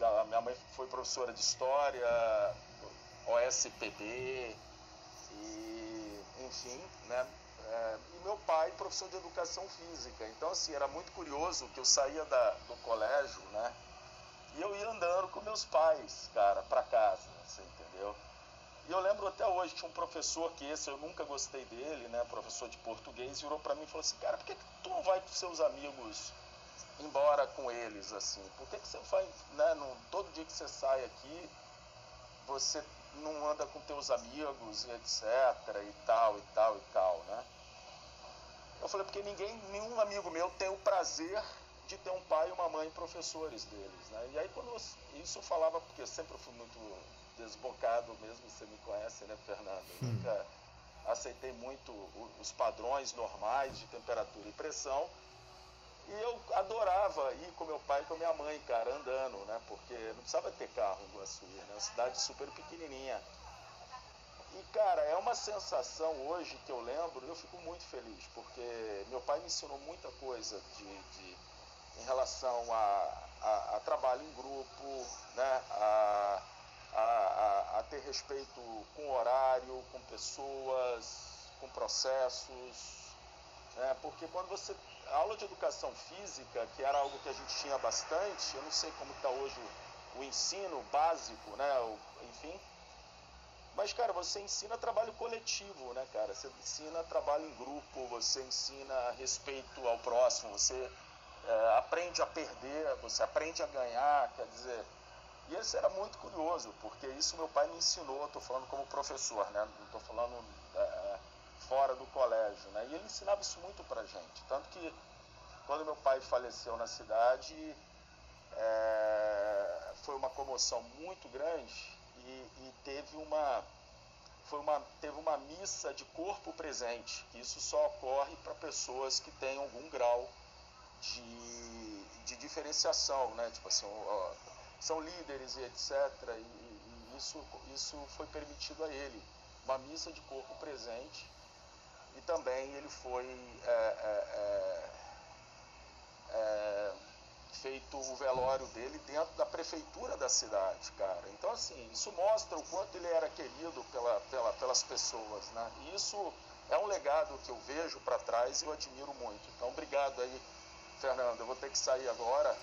A minha mãe foi professora de história, OSPB, e, enfim, né? É, e meu pai, professor de educação física. Então, assim, era muito curioso que eu saía da, do colégio, né? E eu ia andando com meus pais, cara, para casa, você entendeu? E eu lembro até hoje, tinha um professor que esse eu nunca gostei dele, né? Professor de português, virou para mim e falou assim: Cara, por que, que tu não vai com seus amigos embora com eles, assim? Por que, que você vai, né? No, todo dia que você sai aqui, você não anda com teus amigos e etc e tal e tal e tal, né? Eu falei, porque ninguém, nenhum amigo meu tem o prazer de ter um pai e uma mãe professores deles, né? E aí quando eu, isso eu falava, porque eu sempre fui muito desbocado mesmo, você me conhece, né, Fernando? Eu hum. nunca aceitei muito os padrões normais de temperatura e pressão, e eu adorava ir com meu pai e com minha mãe, cara, andando, né? Porque não precisava ter carro em Guaçuí, né? Uma cidade super pequenininha. E, cara, é uma sensação hoje que eu lembro, eu fico muito feliz, porque meu pai me ensinou muita coisa de, de em relação a, a, a, trabalho em grupo, né? Ter respeito com horário, com pessoas, com processos, né? porque quando você a aula de educação física, que era algo que a gente tinha bastante, eu não sei como está hoje o, o, ensino básico, né? O, enfim. Mas, cara, você ensina trabalho coletivo, né, cara? Você ensina trabalho em grupo, você ensina respeito ao próximo, você é, aprende a perder, você aprende a ganhar, quer dizer. E isso era muito curioso, porque isso meu pai me ensinou, estou falando como professor, né? Não estou falando é, fora do colégio, né? E ele ensinava isso muito pra gente. Tanto que quando meu pai faleceu na cidade, é, foi uma comoção muito grande e, e, teve uma foi uma teve uma missa de corpo presente. Isso só ocorre para pessoas que têm algum grau de, de diferenciação, né? Tipo assim, são líderes e etc. E, e isso isso foi permitido a ele. Uma missa de corpo presente e também ele foi é, é, é, é, feito o velório dele dentro da prefeitura da cidade, cara. Então, assim, isso mostra o quanto ele era querido pela, pela, pelas pessoas, né? E isso é um legado que eu vejo para trás e eu admiro muito. Então, obrigado aí, Fernando. Eu vou ter que sair agora.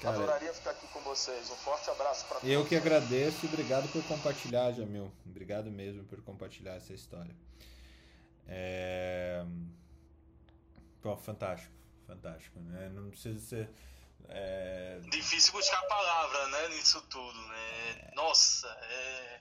Cara, Adoraria ficar aqui com vocês. Um forte abraço para todos. Eu que agradeço e obrigado por compartilhar, Jamil. Obrigado mesmo por compartilhar essa história. É... Bom, fantástico, fantástico, né? Não precisa ser. É... Difícil buscar a palavra, né, nisso tudo, né? Nossa, é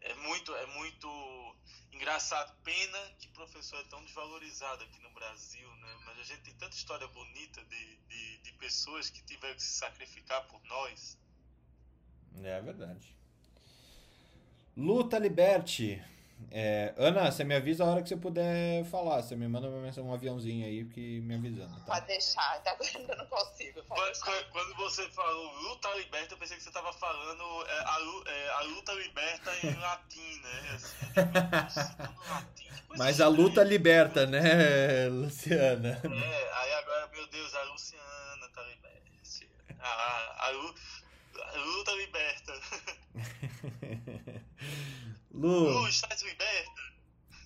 é muito é muito engraçado. Pena que professor é tão desvalorizado aqui no Brasil, né? Mas a gente tem tanta história bonita de, de, de pessoas que tiveram que se sacrificar por nós. É verdade. Luta Liberte. É, Ana, você me avisa a hora que você puder falar. Você me manda uma mensagem, um aviãozinho aí que me avisando. Tá? Pode deixar, até agora eu não consigo. Quando, quando, você falou luta liberta, eu pensei que você estava falando é, a, é, a, luta liberta em latim, né? Assim, latim, Mas a luta liberta, né, Luciana? É, aí agora, meu Deus, a Luciana tá liberta. A, a, a, a luta liberta. Lu. Lu, estás liberta?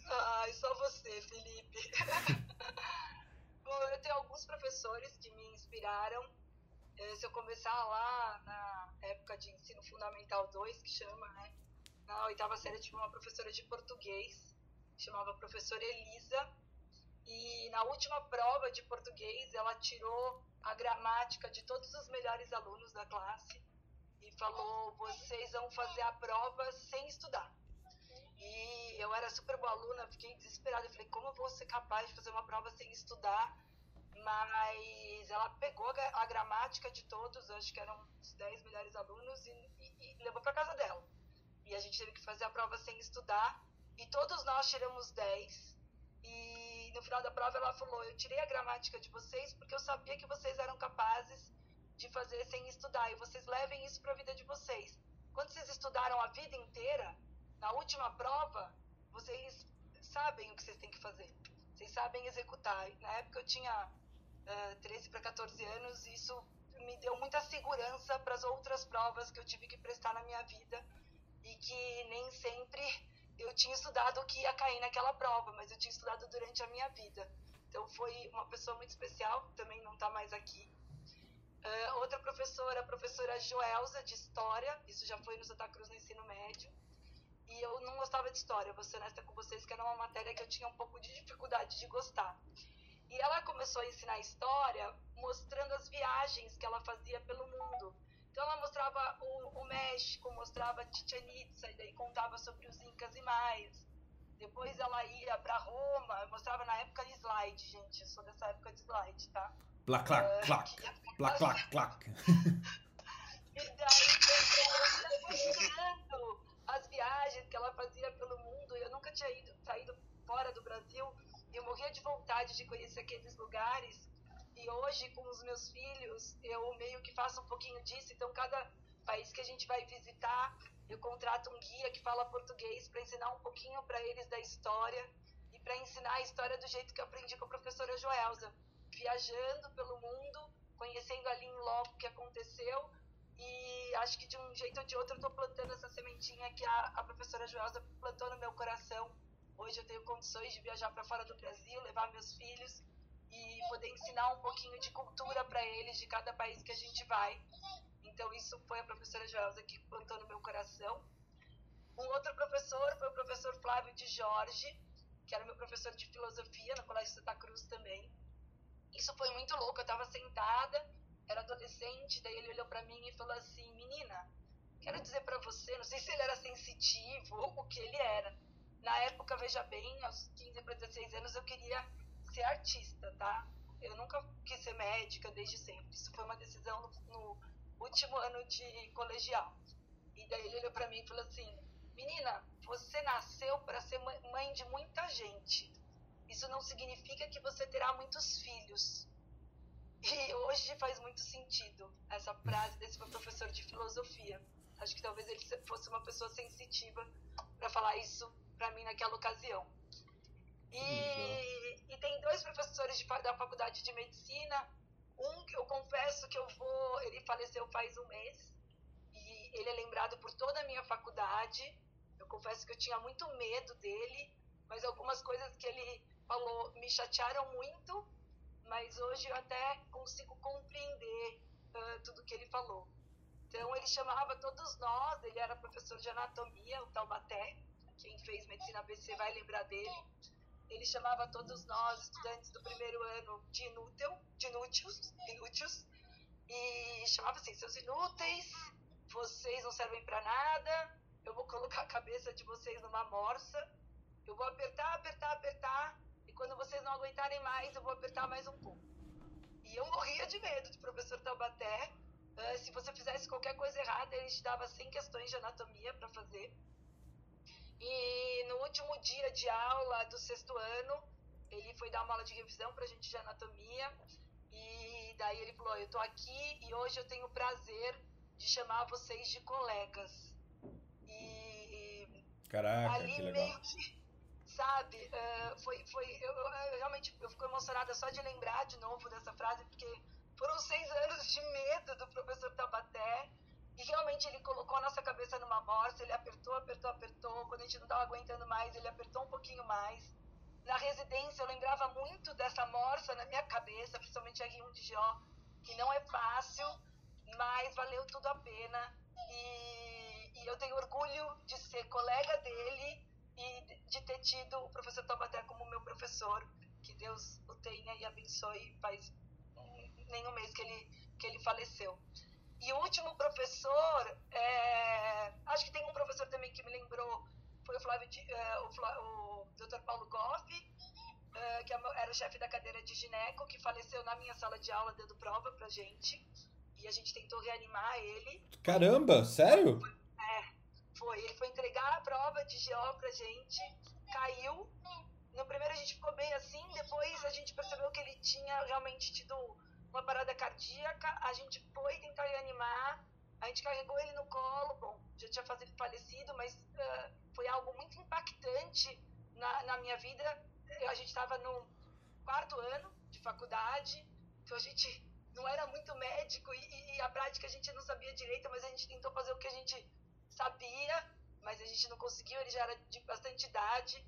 Ai, só você, Felipe. Bom, eu tenho alguns professores que me inspiraram. Eh, se eu começar lá na época de ensino fundamental 2, que chama, né? Na oitava série eu tive uma professora de português, chamava professora Elisa. E na última prova de português, ela tirou a gramática de todos os melhores alunos da classe e falou: vocês vão fazer a prova sem estudar. E eu era super boa aluna, fiquei desesperada. Falei, como eu vou ser capaz de fazer uma prova sem estudar? Mas ela pegou a, gramática de todos, acho que eram os 10 melhores alunos, e, e, e levou para casa dela. E a gente teve que fazer a prova sem estudar. E todos nós tiramos 10. E no final da prova ela falou: Eu tirei a gramática de vocês porque eu sabia que vocês eram capazes de fazer sem estudar. E vocês levem isso para a vida de vocês. Quando vocês estudaram a vida inteira, na última prova, vocês sabem o que vocês têm que fazer. Vocês sabem executar. Na época eu tinha uh, 13 para 14 anos e isso me deu muita segurança para as outras provas que eu tive que prestar na minha vida e que nem sempre eu tinha estudado o que ia cair naquela prova, mas eu tinha estudado durante a minha vida. Então foi uma pessoa muito especial, também não está mais aqui. Uh, outra professora, a professora Joelza, de História, isso já foi no Santa Cruz no ensino médio e eu não gostava de história, vou ser honesta com vocês, que era uma matéria que eu tinha um pouco de dificuldade de gostar. E ela começou a ensinar história mostrando as viagens que ela fazia pelo mundo. Então ela mostrava o, o México, mostrava Chichen Itza, e daí contava sobre os Incas e Maias. Depois ela ia para Roma, mostrava na época de slide, gente, eu sou dessa época de slide, tá? Plac, clac, uh, clac, plac, clac, clac. e daí mostrando as viagens que ela fazia pelo mundo. Eu nunca tinha ido, saído fora do Brasil. Eu morria de vontade de conhecer aqueles lugares. E hoje, com os meus filhos, eu meio que faço um pouquinho disso. Então, cada país que a gente vai visitar, eu contrato um guia que fala português para ensinar um pouquinho para eles da história e para ensinar a história do jeito que eu aprendi com a professora Joelza, viajando pelo mundo, conhecendo ali em loco o que aconteceu e acho que de um jeito ou de outro eu estou plantando essa sementinha que a, a professora Joelza plantou no meu coração. Hoje eu tenho condições de viajar para fora do Brasil, levar meus filhos e poder ensinar um pouquinho de cultura para eles de cada país que a gente vai. Então isso foi a professora Joelza que plantou no meu coração. Um outro professor foi o professor Flávio de Jorge, que era meu professor de filosofia no Colégio Santa Cruz também. Isso foi muito louco, eu estava sentada era adolescente, daí ele olhou para mim e falou assim: "Menina, quero dizer para você, não sei se ele era sensitivo ou o que ele era. Na época, veja bem, aos 15 para 16 anos eu queria ser artista, tá? Eu nunca quis ser médica desde sempre. Isso foi uma decisão no, no último ano de colegial. E daí ele olhou para mim e falou assim: "Menina, você nasceu para ser mãe de muita gente. Isso não significa que você terá muitos filhos. E hoje faz muito sentido essa frase desse meu professor de filosofia. Acho que talvez ele fosse uma pessoa sensitiva para falar isso para mim naquela ocasião. E, e, tem dois professores de, da faculdade de medicina. Um que eu confesso que eu vou. Ele faleceu faz um mês. E ele é lembrado por toda a minha faculdade. Eu confesso que eu tinha muito medo dele, mas algumas coisas que ele falou me chatearam muito, mas hoje eu até consigo compreender uh, tudo que ele falou. Então ele chamava todos nós, ele era professor de anatomia, o Taubaté, quem fez medicina ABC vai lembrar dele. Ele chamava todos nós, estudantes do primeiro ano, de inútil, de inúteis, inúteis, e chamava assim, seus inúteis, vocês não servem para nada, eu vou colocar a cabeça de vocês numa morsa, eu vou apertar, apertar, apertar, quando vocês não aguentarem mais, eu vou apertar mais um pouco. E eu morria de medo do professor Taubaté. Uh, se você fizesse qualquer coisa errada, ele te dava 100 questões de anatomia para fazer. E no último dia de aula do sexto ano, ele foi dar uma aula de revisão para a gente de anatomia. E daí ele falou: Eu tô aqui e hoje eu tenho o prazer de chamar vocês de colegas. E. Caraca, ali que legal. meio que sabe? Uh, foi, foi, eu, eu, realmente eu fico emocionada só de lembrar de novo dessa frase, porque foram seis anos de medo do professor Tabaté. E realmente ele colocou a nossa cabeça numa morsa, ele apertou, apertou, apertou. Quando a gente não estava aguentando mais, ele apertou um pouquinho mais. Na residência, eu lembrava muito dessa morsa na minha cabeça, principalmente a R1 de Jó, que não é fácil, mas valeu tudo a pena. E, e eu tenho orgulho de ser colega dele e de ter tido o professor Taubaté como meu professor. Que Deus o tenha e abençoe. Faz nenhum mês que ele, que ele faleceu. E o último professor, é, acho que tem um professor também que me lembrou, foi o, Flávio, uh, o, o Dr. Paulo Goff, uh, que é era o chefe da cadeira de gineco, que faleceu na minha sala de aula dando prova pra gente. E a gente tentou reanimar ele. Caramba, sério? É, foi. Ele foi entregar a prova de GO pra gente, caiu. No primeiro a gente ficou bem assim, depois a gente percebeu que ele tinha realmente tido uma parada cardíaca, a gente foi tentar reanimar, a gente carregou ele no colo, bom, já tinha falecido, mas uh, foi algo muito impactante na, na minha vida. A gente estava no quarto ano de faculdade, então a gente não era muito médico e, e, a prática a gente não sabia direito, mas a gente tentou fazer o que a gente sabia, mas a gente não conseguiu, ele já era de bastante idade.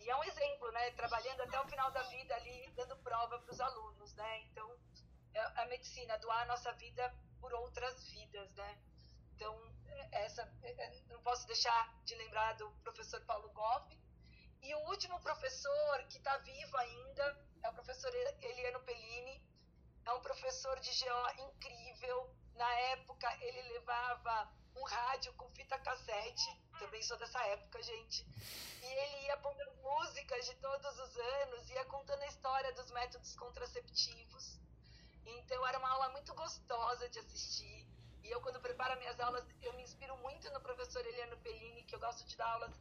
E é um exemplo, né? Trabalhando até o final da vida ali, dando prova para os alunos, né? Então, é a medicina, doar a nossa vida por outras vidas, né? Então, essa, não posso deixar de lembrar do professor Paulo Goff. E o último professor que está vivo ainda é o professor Eliano Pellini. É um professor de GO incrível. Na época, ele levava um rádio com fita cassete. Também sou dessa época, gente. E ele ia pondo músicas de todos os anos, ia contando a história dos métodos contraceptivos. Então era uma aula muito gostosa de assistir. E eu, quando preparo minhas aulas, eu me inspiro muito no professor Eliano Pellini, que eu gosto de dar aulas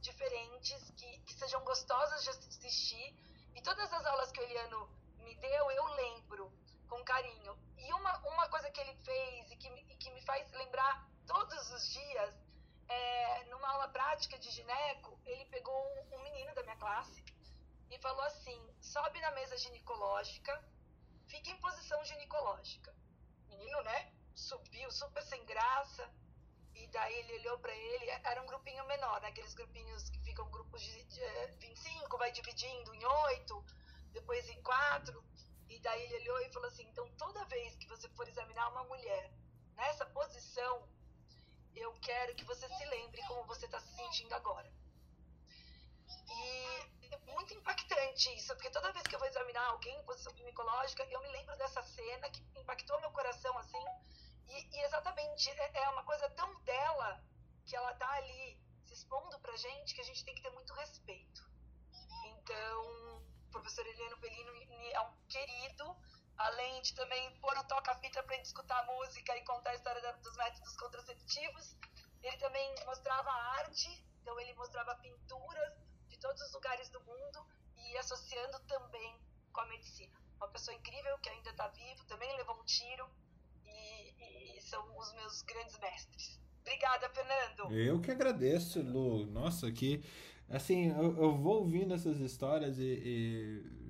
diferentes, que, que sejam gostosas de assistir. E todas as aulas que o Eliano me deu, eu lembro com carinho. E uma, uma coisa que ele fez e que, e que me faz lembrar todos os dias, é, numa aula prática de gineco, ele pegou um, um menino da minha classe e falou assim: sobe na mesa ginecológica fica em posição ginecológica. Menino, né? Subiu super sem graça. E daí ele olhou para ele, era um grupinho menor, né? aqueles grupinhos que ficam grupos de, de 25, vai dividindo em 8, depois em 4. E daí ele olhou e falou assim: então toda vez que você for examinar uma mulher nessa posição, eu quero que você se lembre como você está se sentindo agora. E muito impactante isso, porque toda vez que eu vou examinar alguém em posição ginecológica, eu me lembro dessa cena que impactou meu coração assim. E, e exatamente é, é uma coisa tão dela que ela tá ali se expondo pra gente que a gente tem que ter muito respeito. Então, o professor Eliano Pelino é um querido, além de também pôr o toca-fita pra gente escutar música e contar a história dos métodos contraceptivos. Ele também mostrava arte, então ele mostrava pinturas de todos os lugares do mundo e associando também com a medicina. Uma pessoa incrível que ainda está vivo, também levou um tiro e, e são os meus grandes mestres. Obrigada, Fernando. Eu que agradeço, Lu. Nossa, que assim, eu, eu vou ouvindo essas histórias e, e,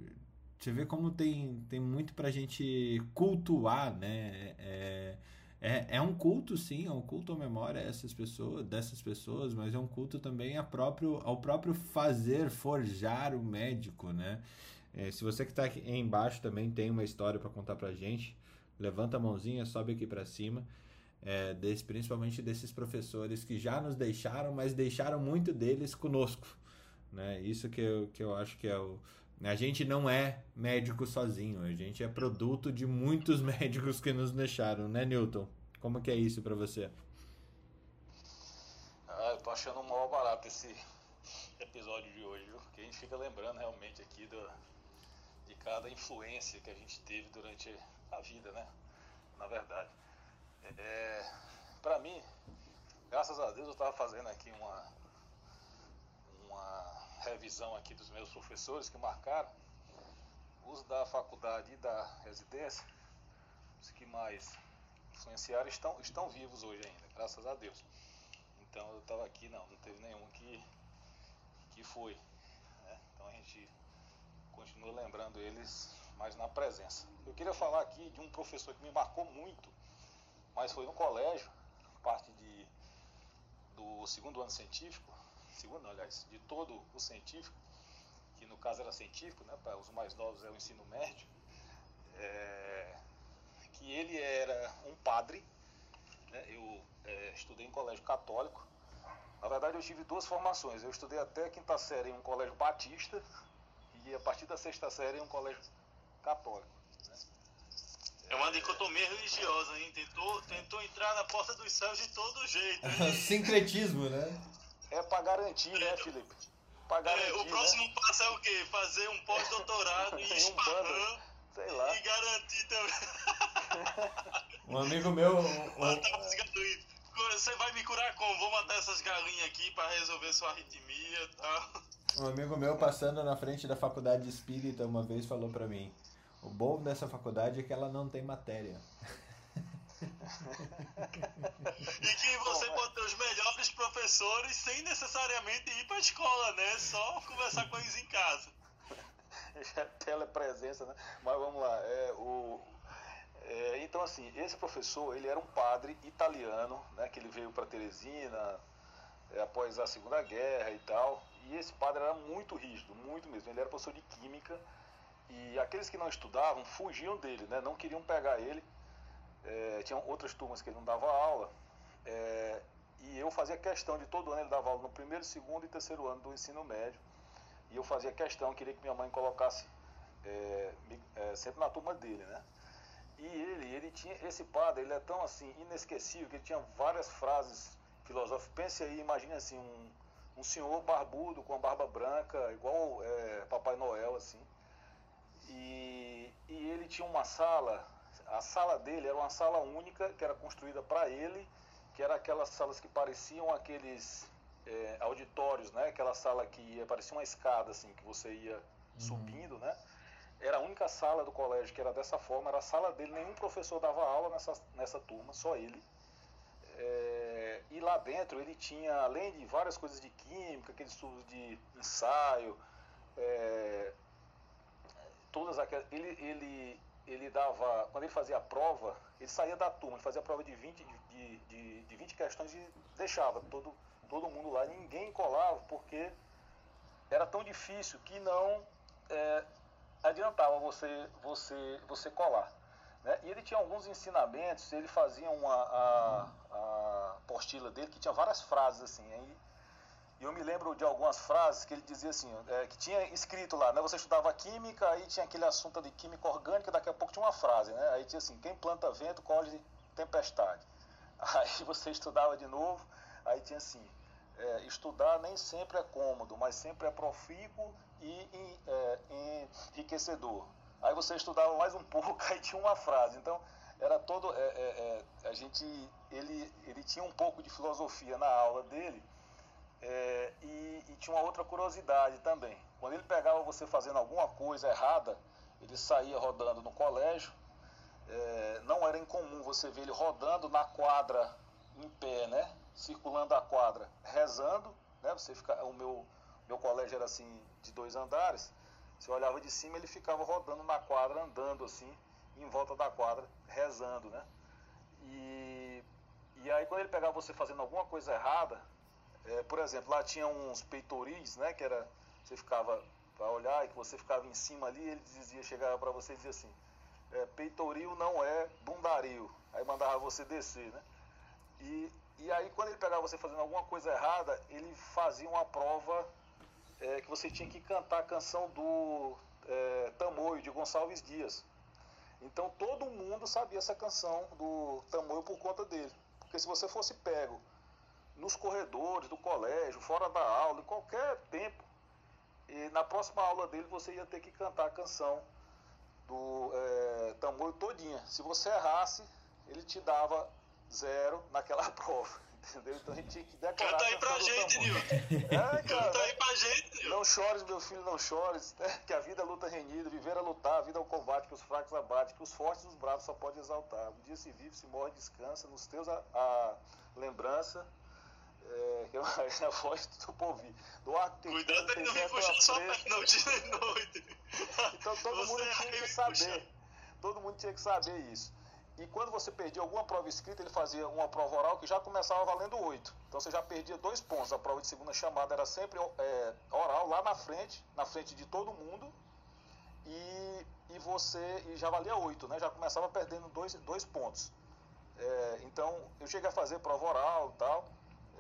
você vê como tem, tem muito pra gente cultuar, né? É, é, é um culto, sim, é um culto à memória dessas pessoas, dessas pessoas, mas é um culto também a próprio, ao próprio fazer, forjar o médico, né? É, se você que está aqui embaixo também tem uma história para contar para gente, levanta a mãozinha, sobe aqui para cima. É, desse, principalmente desses professores que já nos deixaram, mas deixaram muito deles conosco. Né? Isso que eu, que eu acho que é o, a gente não é médico sozinho, a gente é produto de muitos médicos que nos deixaram, né, Newton? Como que é isso para você? Ah, eu tô achando um maior barato esse episódio de hoje, viu? Porque a gente fica lembrando realmente aqui do, de cada influência que a gente teve durante a vida, né? Na verdade. É, para mim, graças a Deus, eu estava fazendo aqui uma, uma revisão aqui dos meus professores que marcaram, os da faculdade e da residência, os que mais influenciaram estão, estão vivos hoje ainda, graças a Deus. Então eu estava aqui, não, não teve nenhum que, que foi. Né? Então a gente continua lembrando eles mais na presença. Eu queria falar aqui de um professor que me marcou muito, mas foi no colégio, parte de, do segundo ano científico, segundo, aliás, de todo o científico, que no caso era científico, né, para os mais novos é o ensino médio, é, que ele era um padre, né, eu é, estudei em colégio católico, na verdade eu tive duas formações, eu estudei até a quinta série em um colégio batista e a partir da sexta série em um colégio católico. Né. É uma dicotomia religiosa, hein? Tentou, tentou entrar na porta dos céus de todo jeito. Sincretismo, né? É para garantir, né, Felipe? Pra garantir, é, o próximo né? passo é o quê? Fazer um pós-doutorado em Em um Esparran Sei lá. e garantir também. Um amigo meu. um- Matar galinhas. Você vai me curar como? Vou matar essas galinhas aqui pra resolver sua arritmia e tal. Um amigo meu passando na frente da faculdade espírita uma vez falou pra mim: o bom dessa faculdade é que ela não tem matéria. E que você pode ter os melhores professores sem necessariamente ir pra escola, né? Só conversar com eles em casa. Já é telepresença, né? Mas vamos lá. É, o, é, então, assim, esse professor, ele era um padre italiano, né? Que ele veio para Teresina é, após a Segunda Guerra e tal. E esse padre era muito rígido, muito mesmo. Ele era professor de química e aqueles que não estudavam fugiam dele, né? Não queriam pegar ele. É, tinham outras turmas que ele não dava aula. É, e eu fazia questão de todo ano ele dava aula no primeiro, segundo e terceiro ano do ensino médio. E eu fazia questão, queria que minha mãe colocasse é, é, sempre na turma dele, né? E ele, ele tinha, esse padre, ele é tão assim, inesquecível, que ele tinha várias frases filosóficas. Pense aí, imagine assim, um, um senhor barbudo com a barba branca, igual é, Papai Noel, assim. E, e ele tinha uma sala, a sala dele era uma sala única, que era construída para ele, que era aquelas salas que pareciam aqueles é, auditórios, né? Aquela sala que ia, parecia uma escada, assim, que você ia subindo, né? Era a única sala do colégio que era dessa forma, era a sala dele, nenhum professor dava aula nessa, nessa turma, só ele. É, e lá dentro ele tinha, além de várias coisas de química, aqueles estudos de ensaio, é, todas aquelas. Ele, ele, ele dava. Quando ele fazia a prova, ele saía da turma, ele fazia a prova de 20, de, de, de 20 questões e deixava todo, todo mundo lá. Ninguém colava porque era tão difícil que não é, adiantava você, você, você colar. Né? E ele tinha alguns ensinamentos, ele fazia uma, a, a dele que tinha várias frases assim. Aí, e eu me lembro de algumas frases que ele dizia assim, é, que tinha escrito lá, né? Você estudava química, aí tinha aquele assunto de química orgânica, daqui a pouco tinha uma frase, né? Aí tinha assim, quem planta vento colhe tempestade. Aí você estudava de novo, aí tinha assim, é, estudar nem sempre é cômodo, mas sempre é profícuo e, e, é, enriquecedor. Aí você estudava mais um pouco, aí tinha uma frase. Então era todo, é, é, é, a gente, ele, ele tinha um pouco de filosofia na aula dele. É, e, e tinha uma outra curiosidade também. Quando ele pegava você fazendo alguma coisa errada, ele saía rodando no colégio. É, não era incomum você ver ele rodando na quadra em pé, né? Circulando a quadra, rezando, né? Você fica, o meu, meu colégio era assim de dois andares. Você olhava de cima, ele ficava rodando na quadra, andando assim, em volta da quadra, rezando, né? E E aí quando ele pegava você fazendo alguma coisa errada, é, por exemplo, lá tinha uns peitoris, né, que era você ficava para olhar e que você ficava em cima ali, ele dizia, chegava para você e dizia assim: é, peitoril não é bundario. Aí mandava você descer, né? E, e aí quando ele pegava você fazendo alguma coisa errada, ele fazia uma prova é, que você tinha que cantar a canção do é, Tamoio, de Gonçalves Dias. Então todo mundo sabia essa canção do Tamoio por conta dele. Porque se você fosse pego nos corredores do colégio, fora da aula, em qualquer tempo, e na próxima aula dele você ia ter que cantar a canção do é, Tamoio todinha. Se você errasse, ele te dava zero naquela prova. Entendeu? Então a gente tinha que decorar. Canta aí pra gente, Nilton. É, Canta aí pra gente, Nilton. não chores, meu filho, não chores. né? Que a vida é luta renhida, viver é lutar, a vida é o combate, que os fracos abate, que os fortes e os bravos só podem exaltar. Um dia se vive, se morre, descansa, nos teus a, a lembrança, é, que é a voz do povo. Do arco que Cuidado tem não me puxar sua perna dia e noite. Então todo Você mundo aí tinha que saber. Todo mundo tinha que saber isso. E quando você perdia alguma prova escrita, ele fazia uma prova oral que já começava valendo oito. Então você já perdia dois pontos. A prova de segunda chamada era sempre é, oral, lá na frente, na frente de todo mundo. E, e você e já valia oito, né? Já começava perdendo dois, dois pontos. É, então eu cheguei a fazer prova oral e tal.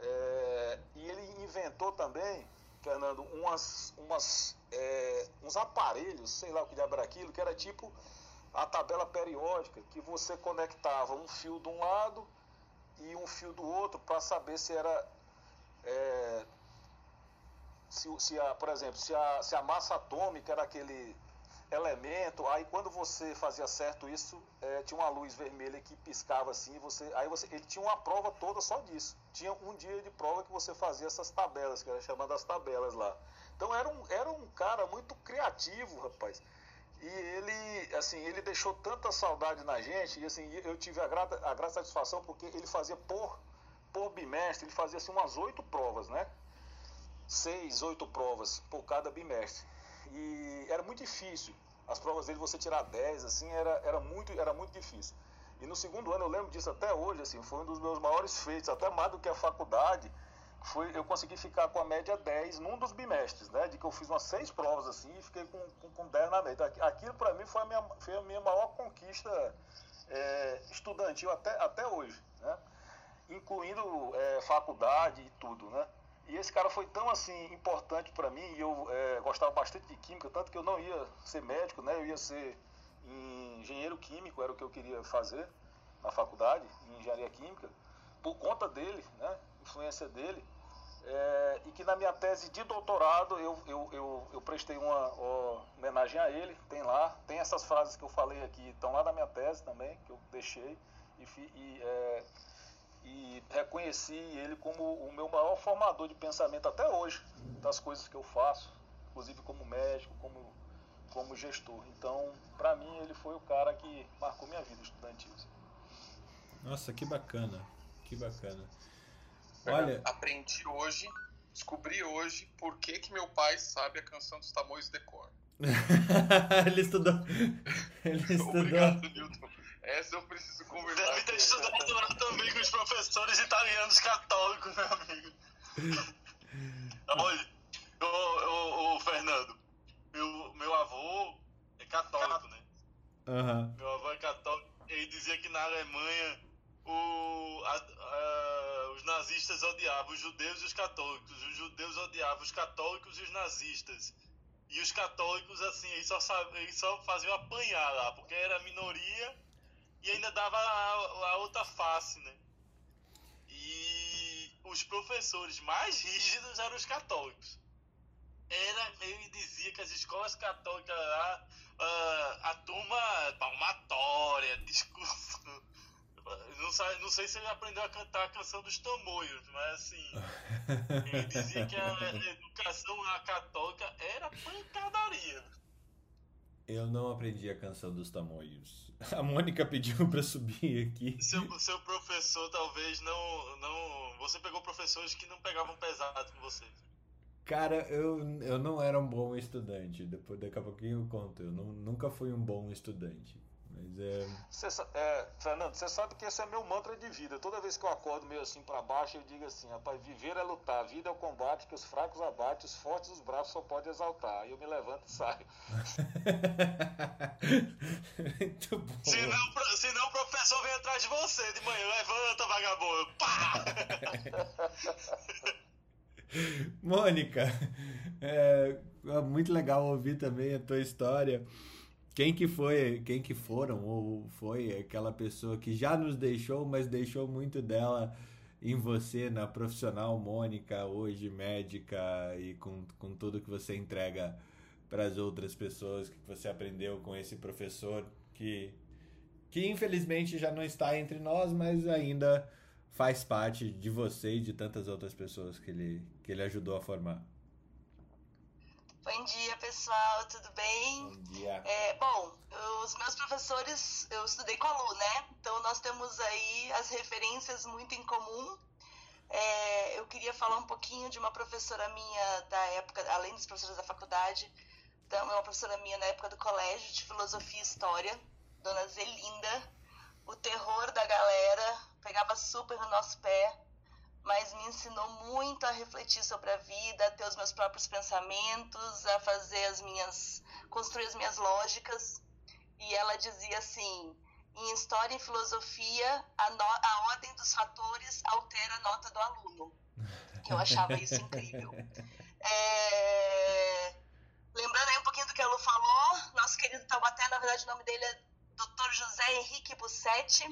É, e ele inventou também, Fernando, umas, umas, é, uns aparelhos, sei lá o que diabo era aquilo, que era tipo a tabela periódica, que você conectava um fio de um lado e um fio do outro para saber se era. é, se, se a, por exemplo, se a, se a massa atômica era aquele elemento, aí quando você fazia certo isso, é, tinha uma luz vermelha que piscava assim, você, aí você, ele tinha uma prova toda só disso. Tinha um dia de prova que você fazia essas tabelas, que era chamada as tabelas lá. Então era um, era um cara muito criativo, rapaz. E ele, assim, ele deixou tanta saudade na gente, e assim, eu tive a grata, a grata satisfação porque ele fazia por, por bimestre, ele fazia assim umas oito provas, né? Seis, oito provas por cada bimestre. E era muito difícil. As provas dele você tirar 10, assim, era, era, muito, era muito difícil. E no segundo ano, eu lembro disso até hoje, assim, foi um dos meus maiores feitos, até mais do que a faculdade, foi eu consegui ficar com a média 10 num dos bimestres, né? De que eu fiz umas seis provas assim e fiquei com, com, com 10 na média. Aqui- Aquilo para mim foi a minha, foi a minha maior conquista é, estudantil até, até hoje, né? Incluindo é, faculdade e tudo, né? E esse cara foi tão assim importante para mim e eu é, gostava bastante de química, tanto que eu não ia ser médico, né? Eu ia ser engenheiro químico, era o que eu queria fazer na faculdade, em engenharia química, por conta dele, né? Influência dele. É, e que na minha tese de doutorado eu, eu, eu, eu prestei uma ó, homenagem a ele, tem lá, tem essas frases que eu falei aqui, estão lá na minha tese também, que eu deixei, e, e, é, e reconheci ele como o meu maior formador de pensamento até hoje, das coisas que eu faço, inclusive como médico, como, como gestor. Então, para mim, ele foi o cara que marcou minha vida estudantil. Nossa, que bacana. Que bacana. Olha, Aprendi hoje, descobri hoje por que, que meu pai sabe a canção dos Tamoios de cor. ele estudou. Ele estudou. Obrigado, Newton. Essa eu preciso conversar. Deve ter estudado lá também com os professores italianos católicos, meu amigo. Olha, ô, ô, ô, Fernando, meu, meu avô é católico, né? Aham. Meu avô é católico. Ele dizia que na Alemanha o, a- a- os nazistas odiavam os judeus e os católicos. Os judeus odiavam os católicos e os nazistas. E os católicos, assim, eles só, sab- eles só faziam apanhar lá, porque era minoria e ainda dava a, a outra face, né? E os professores mais rígidos eram os católicos. Era, ele dizia que as escolas católicas lá, ah, a turma palmatória, discurso. Não, sa- não sei se ele aprendeu a cantar a canção dos tamoios, mas assim, ele dizia que a educação lá católica era pancadaria. Eu não aprendi a canção dos tamoios. A Mônica pediu pra subir aqui. Seu, seu professor talvez não, não. Você pegou professores que não pegavam pesado com você. Cara, eu, eu não era um bom estudante. Depois, daqui a pouquinho eu conto. Eu não, nunca fui um bom estudante. Mas é. Cê, é, Fernando, você sabe que esse é meu mantra de vida. Toda vez que eu acordo meio assim para baixo, eu digo assim: rapaz, viver é lutar, a vida é o combate que os fracos abatem, os fortes os bravos só podem exaltar. Aí eu me levanto e saio. Muito bom. Senão, senão o professor vem atrás de você de manhã, levanta, vagabundo! Pá! Mônica, é, é muito legal ouvir também a tua história. Quem que foi, quem que foram ou foi aquela pessoa que já nos deixou, mas deixou muito dela em você, na profissional Mônica, hoje médica e com, com tudo que você entrega para as outras pessoas, que você aprendeu com esse professor que, que infelizmente já não está entre nós, mas ainda faz parte de você e de tantas outras pessoas que ele, que ele ajudou a formar. Bom dia, pessoal, tudo bem? Bom dia. É, bom, os meus professores, eu estudei com a Lu, né? Então nós temos aí as referências muito em comum. É, eu queria falar um pouquinho de uma professora minha da época, além dos professores da faculdade, então, uma professora minha na época do colégio de filosofia e história, dona Zelinda. O terror da galera pegava super no nosso pé mas me ensinou muito a refletir sobre a vida, a ter os meus próprios pensamentos, a fazer as minhas, construir as minhas lógicas. E ela dizia assim: em história e filosofia, a, no, a ordem dos fatores altera a nota do aluno. Eu achava isso incrível. É... Lembrando aí um pouquinho do que a Lu falou, nosso querido Taubaté, na verdade o nome dele é Dr. José Henrique Bussetti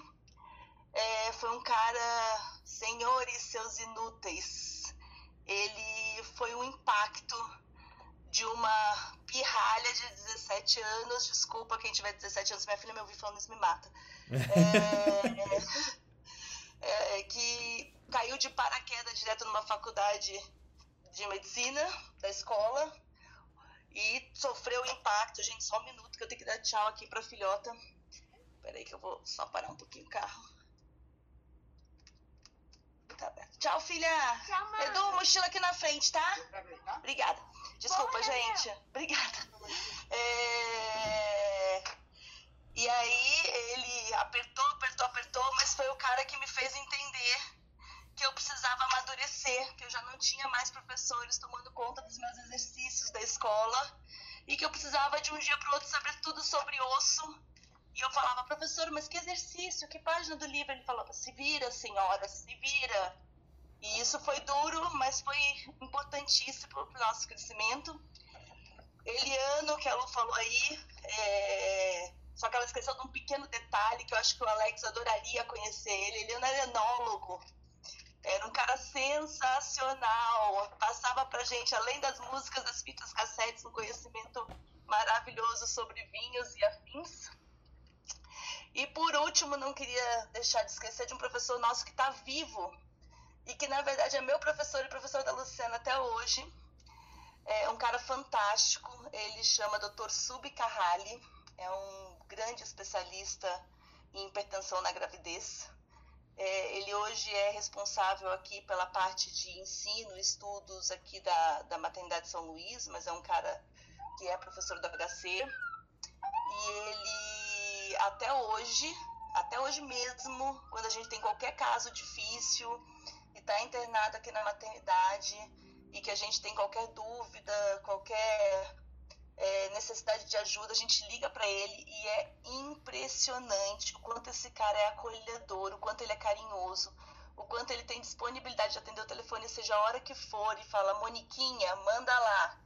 é, foi um cara, Senhor e seus inúteis. Ele foi um impacto de uma pirralha de 17 anos. Desculpa quem tiver 17 anos, minha filha me ouviu falando isso me mata. É, é, que caiu de paraquedas direto numa faculdade de medicina da escola e sofreu impacto. Gente, só um minuto que eu tenho que dar tchau aqui pra filhota. Peraí que eu vou só parar um pouquinho o carro. Tá Tchau, filha. Tchau, mãe. Edu, mochila aqui na frente, tá? Obrigada. Desculpa, Porra, gente. Obrigada. É... E aí ele apertou, apertou, apertou, mas foi o cara que me fez entender que eu precisava amadurecer, que eu já não tinha mais professores tomando conta dos meus exercícios da escola e que eu precisava de um dia para o outro saber tudo sobre osso e eu falava, professor, mas que exercício, que página do livro? Ele falava, se vira, senhora, se vira. E isso foi duro, mas foi importantíssimo para o nosso crescimento. Eliano, que a Lu falou aí, é... só que ela esqueceu de um pequeno detalhe que eu acho que o Alex adoraria conhecer ele. Eliano era enólogo, era um cara sensacional, passava pra gente, além das músicas, das fitas cassetes, um conhecimento maravilhoso sobre vinhos e afins. E por último, não queria deixar de esquecer de um professor nosso que está vivo e que na verdade é meu professor e professor da Luciana até hoje. É um cara fantástico, ele chama Dr. Sub Carrali, é um grande especialista em hipertensão na gravidez. É, ele hoje é responsável aqui pela parte de ensino, estudos aqui da, da Maternidade São Luís, mas é um cara que é professor do HC. E ele, até hoje, até hoje mesmo, quando a gente tem qualquer caso difícil e está internado aqui na maternidade e que a gente tem qualquer dúvida, qualquer é, necessidade de ajuda, a gente liga para ele e é impressionante o quanto esse cara é acolhedor, o quanto ele é carinhoso, o quanto ele tem disponibilidade de atender o telefone, seja a hora que for, e fala: Moniquinha, manda lá.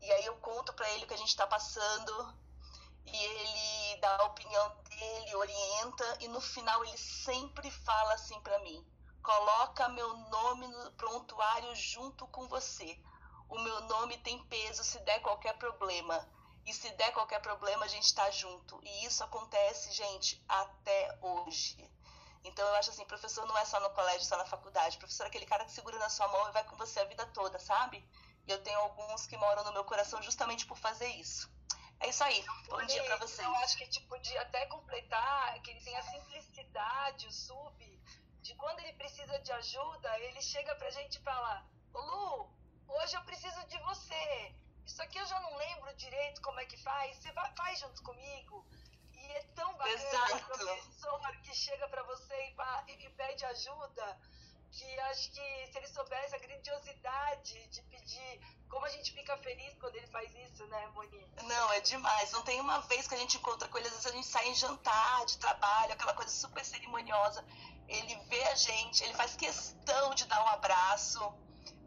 E aí eu conto para ele o que a gente está passando e ele dá a opinião dele, orienta e no final ele sempre fala assim para mim: coloca meu nome no prontuário junto com você. O meu nome tem peso se der qualquer problema. E se der qualquer problema, a gente está junto. E isso acontece, gente, até hoje. Então eu acho assim, professor não é só no colégio, só na faculdade. Professor é aquele cara que segura na sua mão e vai com você a vida toda, sabe? E eu tenho alguns que moram no meu coração justamente por fazer isso. É isso aí. Bom dia para vocês. Eu acho que a gente podia até completar que ele tem a simplicidade, o sub, de quando ele precisa de ajuda, ele chega pra gente e fala: Lu, hoje eu preciso de você. Isso aqui eu já não lembro direito como é que faz. Você vai, faz junto comigo. E é tão bacana o professor que chega para você e, e- e pede ajuda, que acho que se ele soubesse a grandiosidade de pedir, como a gente fica feliz quando ele faz isso, né, Moni? Não, é demais. Não tem uma vez que a gente encontra com ele, às vezes a gente sai em jantar de trabalho, aquela coisa super cerimoniosa. Ele vê a gente, ele faz questão de dar um abraço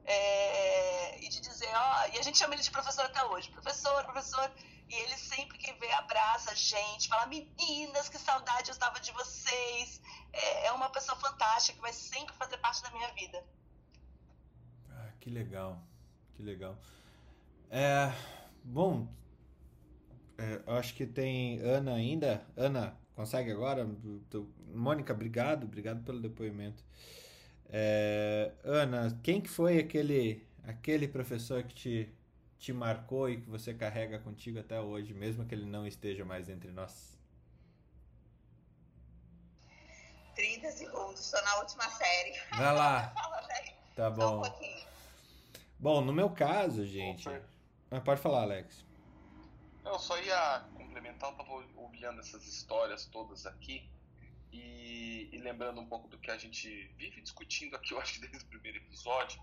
é, e de dizer, ó, e a gente chama ele de professor até hoje, professor, professor, e ele sempre que vê abraça a gente, fala, meninas, que saudade eu estava de vocês. É, é uma pessoa fantástica que vai sempre fazer parte da minha vida. Ah, que legal, que legal. É, bom, é, acho que tem Ana ainda. Ana, consegue agora? Mônica, obrigado, obrigado pelo depoimento. É, Ana, quem que foi aquele, aquele professor que te, te marcou e que você carrega contigo até hoje, mesmo que ele não esteja mais entre nós? 30 segundos, estou na última série. Vai lá, Fala, velho. tá Só um bom. pouquinho. Bom, no meu caso, gente. Ah, Pode falar, Alex. Eu só ia complementar, eu tava olhando essas histórias todas aqui e, e lembrando um pouco do que a gente vive discutindo aqui, eu acho que desde o primeiro episódio,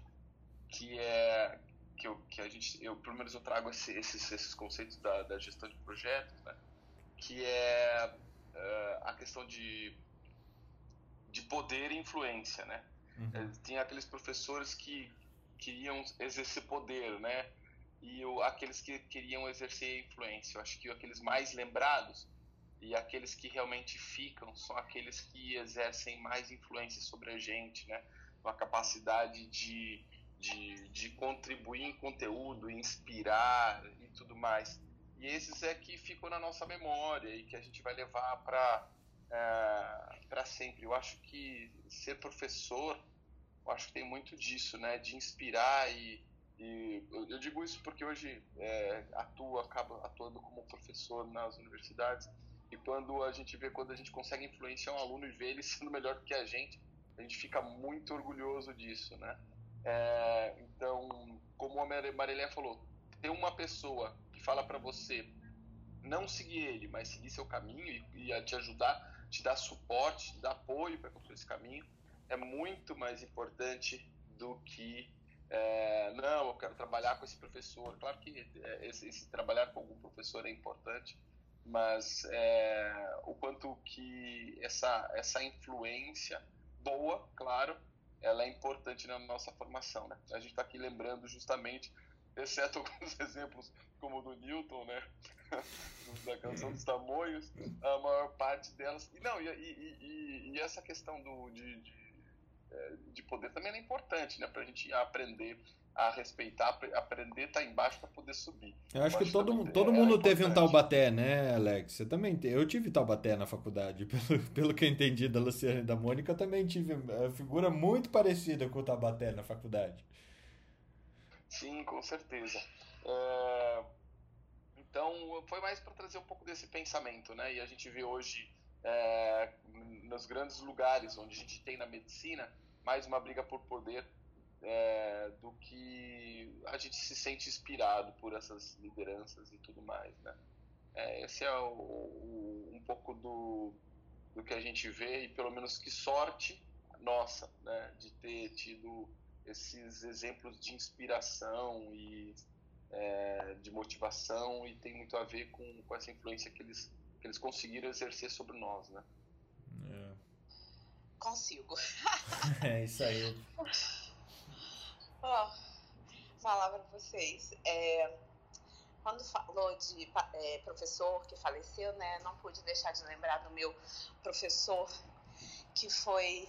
que é que, eu, que a gente, eu pelo menos eu trago esse- esses, esses conceitos da, da gestão de projetos, né? que é eh, a questão de, de poder e influência, né? Uhum. Eh, Tem aqueles professores que queriam exercer poder, né? E aqueles que queriam exercer influência. Eu acho que aqueles mais lembrados e aqueles que realmente ficam são aqueles que exercem mais influência sobre a gente, né? Uma capacidade de, de, de contribuir em conteúdo, inspirar e tudo mais. E esses é que ficam na nossa memória e que a gente vai levar para para sempre. Eu acho que ser professor, eu acho que tem muito disso, né? De inspirar e, e eu, eu digo isso porque hoje é, atuo, acabo atuando como professor nas universidades e quando a gente vê quando a gente consegue influenciar um aluno e ver ele sendo melhor do que a gente, a gente fica muito orgulhoso disso, né? É, então, como a Mar- Marilé falou, ter uma pessoa que fala para você não seguir ele, mas seguir seu caminho e, e te ajudar, te dar suporte, te dar apoio para construir esse caminho, é muito mais importante do que é, não, eu quero trabalhar com esse professor. Claro que é, esse, esse trabalhar com algum professor é importante, mas é, o quanto que essa, essa influência boa, claro, ela é importante na nossa formação, né? A gente está aqui lembrando justamente, exceto alguns exemplos como o do Newton, né? da canção dos tamoios, a maior parte delas. E não, e, e, e, e essa questão do, de, de, de poder também é importante, né? Pra gente aprender a respeitar, apre- aprender a estar embaixo para poder subir. Eu acho que todo, todo é mundo teve um. Taubaté, né, Alex? Você também te... Eu tive Taubaté na faculdade. Pelo, pelo que eu entendi da Luciana e da Mônica, eu também tive uma figura muito parecida com o Taubaté na faculdade. Sim, com certeza. É, Então, foi mais para trazer um pouco desse pensamento, né? E a gente vê hoje, é, nos grandes lugares onde a gente tem na medicina, mais uma briga por poder é, do que a gente se sente inspirado por essas lideranças e tudo mais, né? É, esse é o, o- um pouco do, do que a gente vê e pelo menos que sorte nossa, né? De ter tido esses exemplos de inspiração e é, de motivação e tem muito a ver com, com essa influência que eles, que eles conseguiram exercer sobre nós, né? Consigo. É, isso aí. Ó, falar para vocês. é, quando falou de é, professor que faleceu, né, não pude deixar de lembrar do meu professor que foi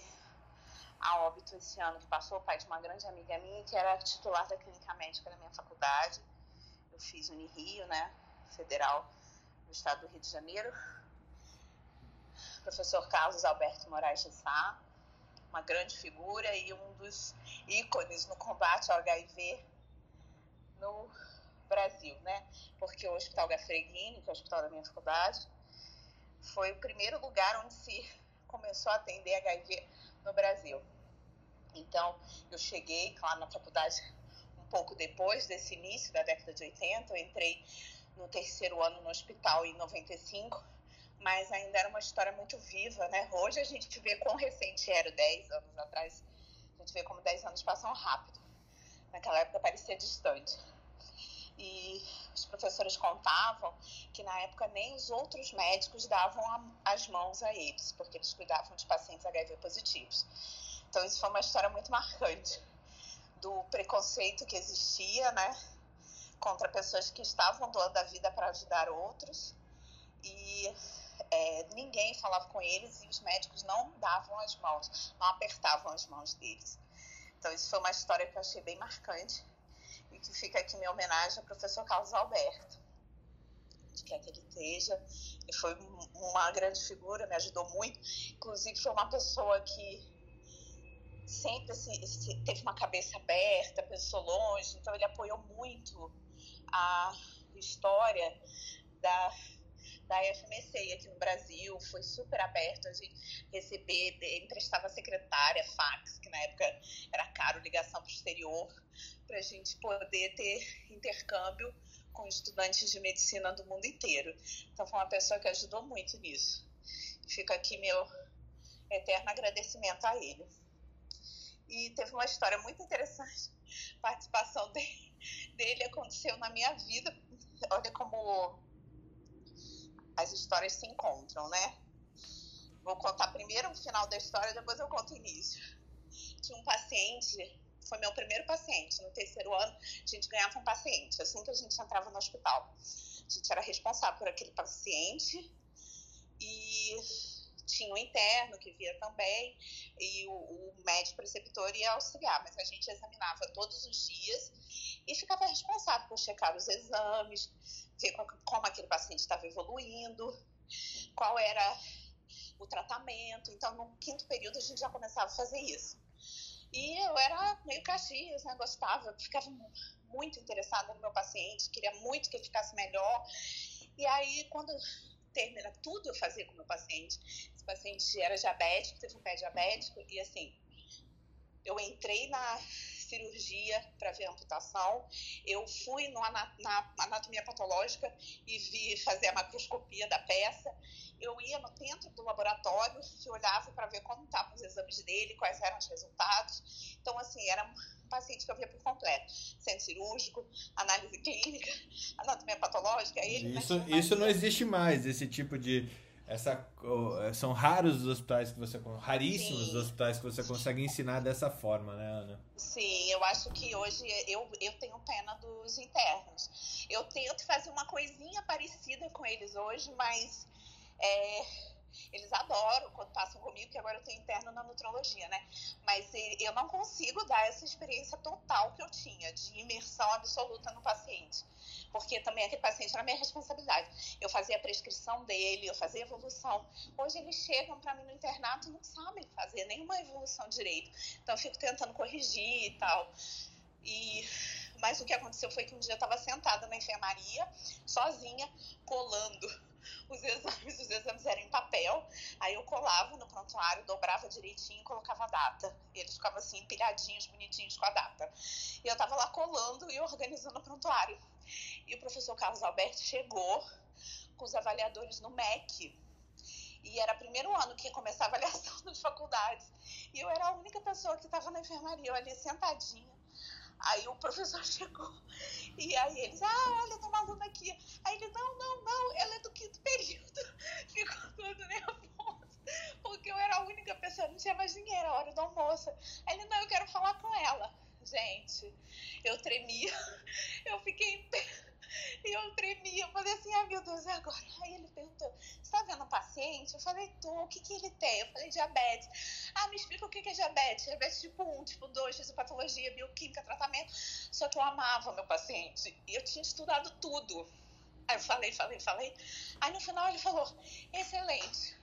a óbito esse ano, que passou, pai de uma grande amiga minha, que era titular da clínica médica da minha faculdade. Eu fiz Unirio, né, federal do estado do Rio de Janeiro. Professor Carlos Alberto Moraes de Sá, uma grande figura e um dos ícones no combate ao HIV no Brasil, né? Porque o Hospital Gafreguini, que é o hospital da minha faculdade, foi o primeiro lugar onde se começou a atender HIV no Brasil. Então, eu cheguei lá na faculdade um pouco depois desse início da década de 80, eu entrei no terceiro ano no hospital em 95, mas ainda era uma história muito viva, né? Hoje a gente vê quão recente era, 10 anos atrás, a gente vê como 10 anos passam rápido. Naquela época parecia distante. E os professores contavam que na época nem os outros médicos davam a, as mãos a eles, porque eles cuidavam de pacientes HIV positivos. Então isso foi uma história muito marcante do preconceito que existia, né, contra pessoas que estavam doando a vida para ajudar outros e é, ninguém falava com eles e os médicos não davam as mãos, não apertavam as mãos deles. Então isso foi uma história que eu achei bem marcante e que fica aqui minha homenagem ao professor Carlos Alberto. De que ele esteja. Ele foi uma grande figura, me ajudou muito. Inclusive, foi uma pessoa que sempre se, se, teve uma cabeça aberta, pensou longe, então ele apoiou muito a história da, da FMC aqui no Brasil, foi super aberto a gente receber, emprestava secretária, fax, que na época era caro, ligação para o exterior, para a gente poder ter intercâmbio com estudantes de medicina do mundo inteiro. Então foi uma pessoa que ajudou muito nisso. Fica aqui meu eterno agradecimento a ele. E teve uma história muito interessante. A participação dele, dele aconteceu na minha vida. Olha como as histórias se encontram, né? Vou contar primeiro o final da história, depois eu conto o início. Tinha um paciente, foi meu primeiro paciente. No terceiro ano, a gente ganhava um paciente, assim que a gente entrava no hospital. A gente era responsável por aquele paciente e tinha um interno que via também, e o, o médico preceptor ia auxiliar, mas a gente examinava todos os dias e ficava responsável por checar os exames, ver como aquele paciente estava evoluindo, qual era o tratamento. Então, no quinto período, a gente já começava a fazer isso. E eu era meio caxias, né? Gostava, ficava muito interessada no meu paciente, queria muito que ele ficasse melhor. E aí, quando termina tudo eu fazia com o meu paciente. Esse paciente era diabético, teve um pé diabético, e assim, eu entrei na cirurgia para ver a amputação, eu fui no, na, na anatomia patológica e vi fazer a macroscopia da peça, eu ia no dentro do laboratório e olhava para ver como estavam os exames dele, quais eram os resultados. Então, assim, era um paciente que eu via por completo. Centro cirúrgico, análise clínica, anatomia patológica. Ele isso, isso não existe mais, esse tipo de essa são raros os hospitais que você raríssimos Sim. os hospitais que você consegue ensinar dessa forma, né, Ana? Sim, eu acho que hoje eu, eu tenho pena dos internos. Eu tento fazer uma coisinha parecida com eles hoje, mas é, eles adoram quando passam comigo, que agora eu tenho interno na nutrologia, né? Mas eu não consigo dar essa experiência total que eu tinha, de imersão absoluta no paciente. Porque também aquele paciente era minha responsabilidade. Eu fazia a prescrição dele, eu fazia evolução. Hoje eles chegam para mim no internato e não sabem fazer nenhuma evolução direito. Então eu fico tentando corrigir e tal. E mas o que aconteceu foi que um dia eu estava sentada na enfermaria, sozinha, colando os exames, os exames eram em papel, aí eu colava no prontuário, dobrava direitinho e colocava a data. E eles ficavam assim, empilhadinhos, bonitinhos com a data. E eu tava lá colando e organizando o prontuário. E o professor Carlos Alberto chegou com os avaliadores no MEC. E era primeiro ano que ia começar a avaliação das faculdades. E eu era a única pessoa que estava na enfermaria, eu ali sentadinha Aí o professor chegou e aí eles, ah, olha, tem uma aluna aqui. Aí ele, não, não, não, ela é do quinto período. Ficou todo nervoso, porque eu era a única pessoa, não tinha mais ninguém, era a hora do almoço. Aí ele, não, eu quero falar com ela. Gente, eu tremia, eu fiquei em pé e eu tremia, eu falei assim, ai meu Deus, e agora? Aí ele perguntou, você tá vendo um paciente? Eu falei, tô, o que que ele tem? Eu falei, diabetes. Ah, me explica o que que é diabetes. Diabetes tipo 1, tipo 2, fisiopatologia, bioquímica, tratamento. Só que eu amava meu paciente e eu tinha estudado tudo. Aí eu falei, falei, falei. Aí no final ele falou, excelente.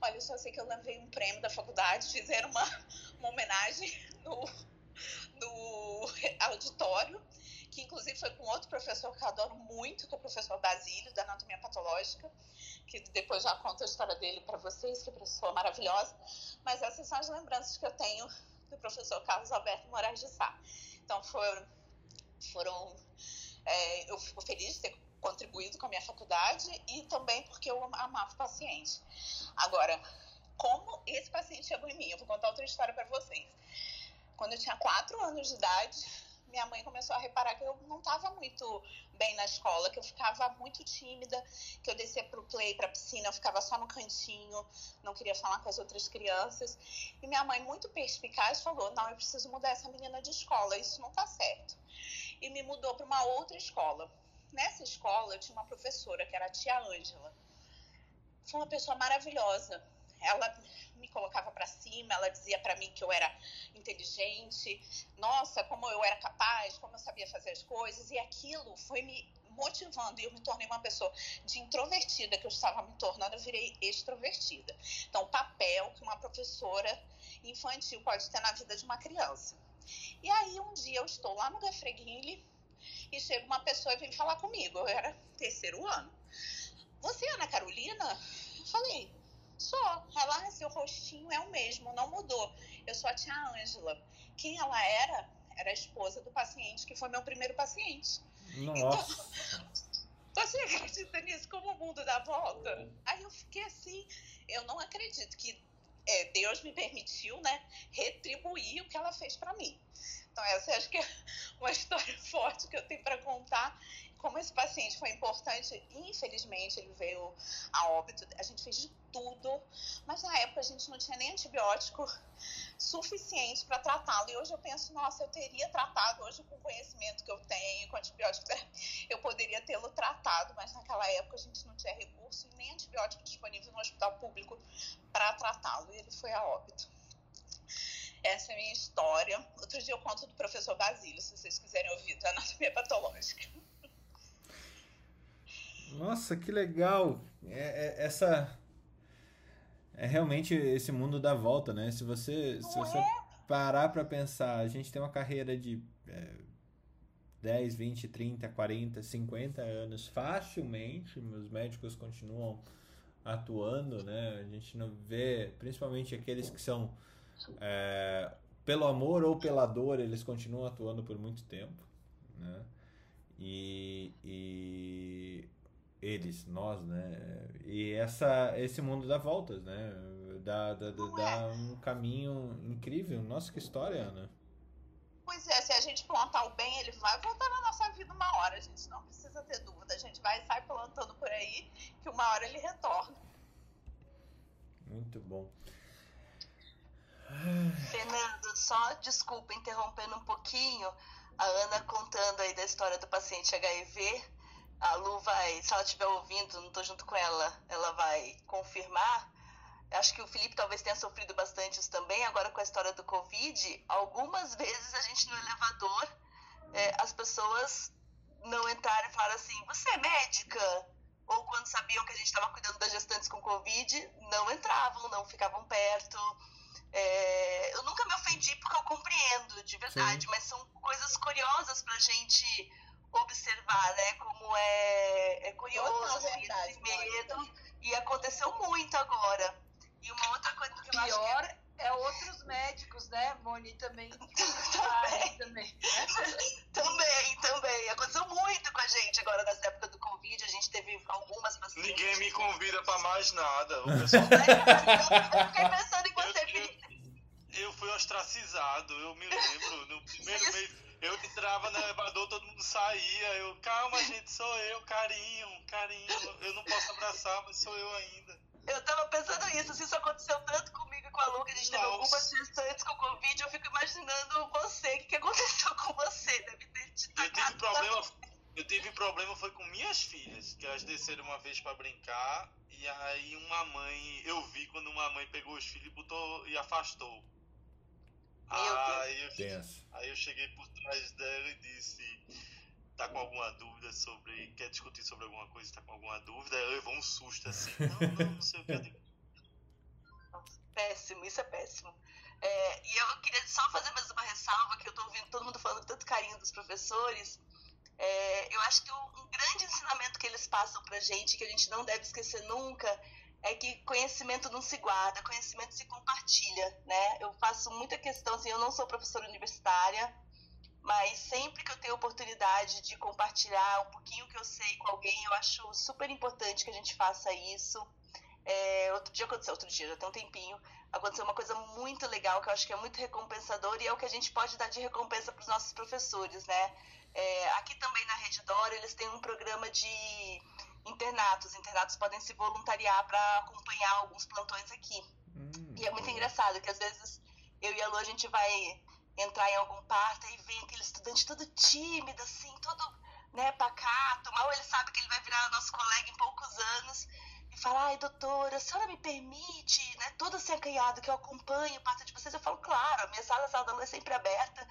Olha, eu só sei que eu levei um prêmio da faculdade, fizeram uma, uma homenagem no, no auditório que inclusive foi com outro professor que eu adoro muito, que é o professor Basílio, da Anatomia Patológica, que depois já conto a história dele para vocês, que é pessoa maravilhosa. Mas essas são as lembranças que eu tenho do professor Carlos Alberto Moraes de Sá. Então foram, foram é, eu fico feliz de ter contribuído com a minha faculdade e também porque eu amava o paciente. Agora, como esse paciente chegou em mim? Eu vou contar outra história para vocês. Quando eu tinha quatro anos de idade, minha mãe começou a reparar que eu não estava muito bem na escola, que eu ficava muito tímida, que eu descia para o play, para a piscina, eu ficava só no cantinho, não queria falar com as outras crianças. E minha mãe, muito perspicaz, falou: Não, eu preciso mudar essa menina de escola, isso não está certo. E me mudou para uma outra escola. Nessa escola, eu tinha uma professora, que era a tia Ângela. Foi uma pessoa maravilhosa. Ela me colocava para cima, ela dizia para mim que eu era inteligente, nossa, como eu era capaz, como eu sabia fazer as coisas, e aquilo foi me motivando e eu me tornei uma pessoa de introvertida que eu estava me tornando, eu virei extrovertida. Então, o papel que uma professora infantil pode ter na vida de uma criança. E aí, um dia eu estou lá no Gafreguile e chega uma pessoa e vem falar comigo. Eu era terceiro ano. Você é Ana Carolina? Eu falei, sou. Ela, seu rostinho é o mesmo, não mudou. Eu sou a tia Ângela. Quem ela era? Era a esposa do paciente, que foi meu primeiro paciente. Nossa. Então, você acredita nisso? Como o mundo dá volta? Aí eu fiquei assim, eu não acredito que é, Deus me permitiu, né, retribuir o que ela fez para mim. Então, essa acho que é uma história forte que eu tenho para contar. Como esse paciente foi importante, infelizmente ele veio a óbito. A gente fez de tudo, mas na época a gente não tinha nem antibiótico suficiente para tratá-lo. E hoje eu penso, nossa, eu teria tratado hoje com o conhecimento que eu tenho, com antibiótico, eu poderia tê-lo tratado, mas naquela época a gente não tinha recurso e nem antibiótico disponível no hospital público para tratá-lo. E ele foi a óbito. Essa é a minha história. Outro dia eu conto do professor Basílio, se vocês quiserem ouvir, da anatomia patológica. Nossa, que legal! É, é, essa é realmente esse mundo dá volta, né? Se você, se você parar para pensar, a gente tem uma carreira de é, 10, 20, 30, 40, 50 anos facilmente, os médicos continuam atuando, né? A gente não vê, principalmente aqueles que são é, pelo amor ou pela dor, eles continuam atuando por muito tempo, né? E, e eles, nós, né? E essa, esse mundo dá voltas, né? Dá, dá, dá, dá um caminho incrível. Nossa, que história, Ana. Pois é, se a gente plantar o bem, ele vai voltar na nossa vida uma hora. A gente não precisa ter dúvida. A gente vai e sai plantando por aí, que uma hora ele retorna. Muito bom. Fernando, só desculpa interrompendo um pouquinho. A Ana contando aí da história do paciente HIV. A Lu vai, se ela estiver ouvindo, não estou junto com ela, ela vai confirmar. Acho que o Felipe talvez tenha sofrido bastante isso também. Agora, com a história do Covid, algumas vezes a gente no elevador, é, as pessoas não entraram e falaram assim: Você é médica? Ou quando sabiam que a gente estava cuidando das gestantes com Covid, não entravam, não ficavam perto. É, eu nunca me ofendi porque eu compreendo, de verdade, Sim. mas são coisas curiosas para a gente observar, né? Como é, é curioso, assim, verdade, esse medo. E aconteceu muito agora. E uma outra coisa que eu Pior acho que é outros médicos, né, Moni? Também. também. também. também, também. Aconteceu muito com a gente agora nessa época do Covid. A gente teve algumas pacientes. Ninguém me convida pra mais nada. O pessoal... eu fiquei pensando em você, eu, Felipe. Eu, eu fui ostracizado, eu me lembro. No primeiro mês, eu entrava no elevador, todo mundo saía. Eu, calma, gente, sou eu, carinho, carinho. Eu não posso abraçar, mas sou eu ainda. Eu tava pensando nisso, assim, isso aconteceu tanto comigo e com a Lu, que a gente Nossa. teve algumas gestantes com o Covid, eu fico imaginando você, o que, que aconteceu com você? Deve ter te eu tive problema, Eu tive problema foi com minhas filhas, que elas desceram uma vez para brincar, e aí uma mãe, eu vi quando uma mãe pegou os filhos e botou e afastou. Aí eu, aí eu cheguei por trás dela e disse tá com alguma dúvida sobre. quer discutir sobre alguma coisa, tá com alguma dúvida, eu levou um susto assim. Não, não, não sei o que eu digo. Péssimo, isso é péssimo. É, e eu queria só fazer mais uma ressalva, que eu tô ouvindo todo mundo falando com tanto carinho dos professores. É, eu acho que um grande ensinamento que eles passam pra gente, que a gente não deve esquecer nunca, é que conhecimento não se guarda, conhecimento se compartilha, né? Eu faço muita questão, assim, eu não sou professora universitária, mas sempre que eu tenho oportunidade de compartilhar um pouquinho que eu sei com alguém, eu acho super importante que a gente faça isso. É, outro dia aconteceu, outro dia, já tem um tempinho, aconteceu uma coisa muito legal que eu acho que é muito recompensador e é o que a gente pode dar de recompensa para os nossos professores, né? É, aqui também na Rede Dora eles têm um programa de internatos. Internatos podem se voluntariar para acompanhar alguns plantões aqui. Hum, e é muito engraçado que às vezes eu e a Lu a gente vai entrar em algum parto e vem aquele estudante todo tímido, assim, todo né, pacato, mal ele sabe que ele vai virar nosso colega em poucos anos e fala, ai doutora, a senhora me permite, né, todo assim acanhado que eu acompanho o parto de vocês, eu falo, claro, a minha sala, a sala da Lu é sempre aberta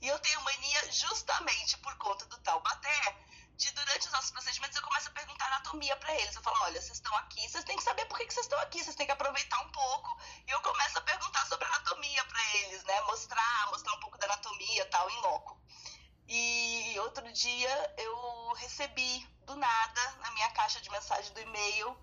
e eu tenho mania justamente por conta do Taubaté, de durante os nossos procedimentos eu começo a perguntar anatomia para eles. Eu falo, olha, vocês estão aqui, vocês têm que saber por que, vocês estão aqui, vocês têm que aproveitar um pouco. E eu começo a perguntar sobre anatomia para eles, né? Mostrar, mostrar um pouco da anatomia tal, em loco. E outro dia eu recebi do nada na minha caixa de mensagem do e-mail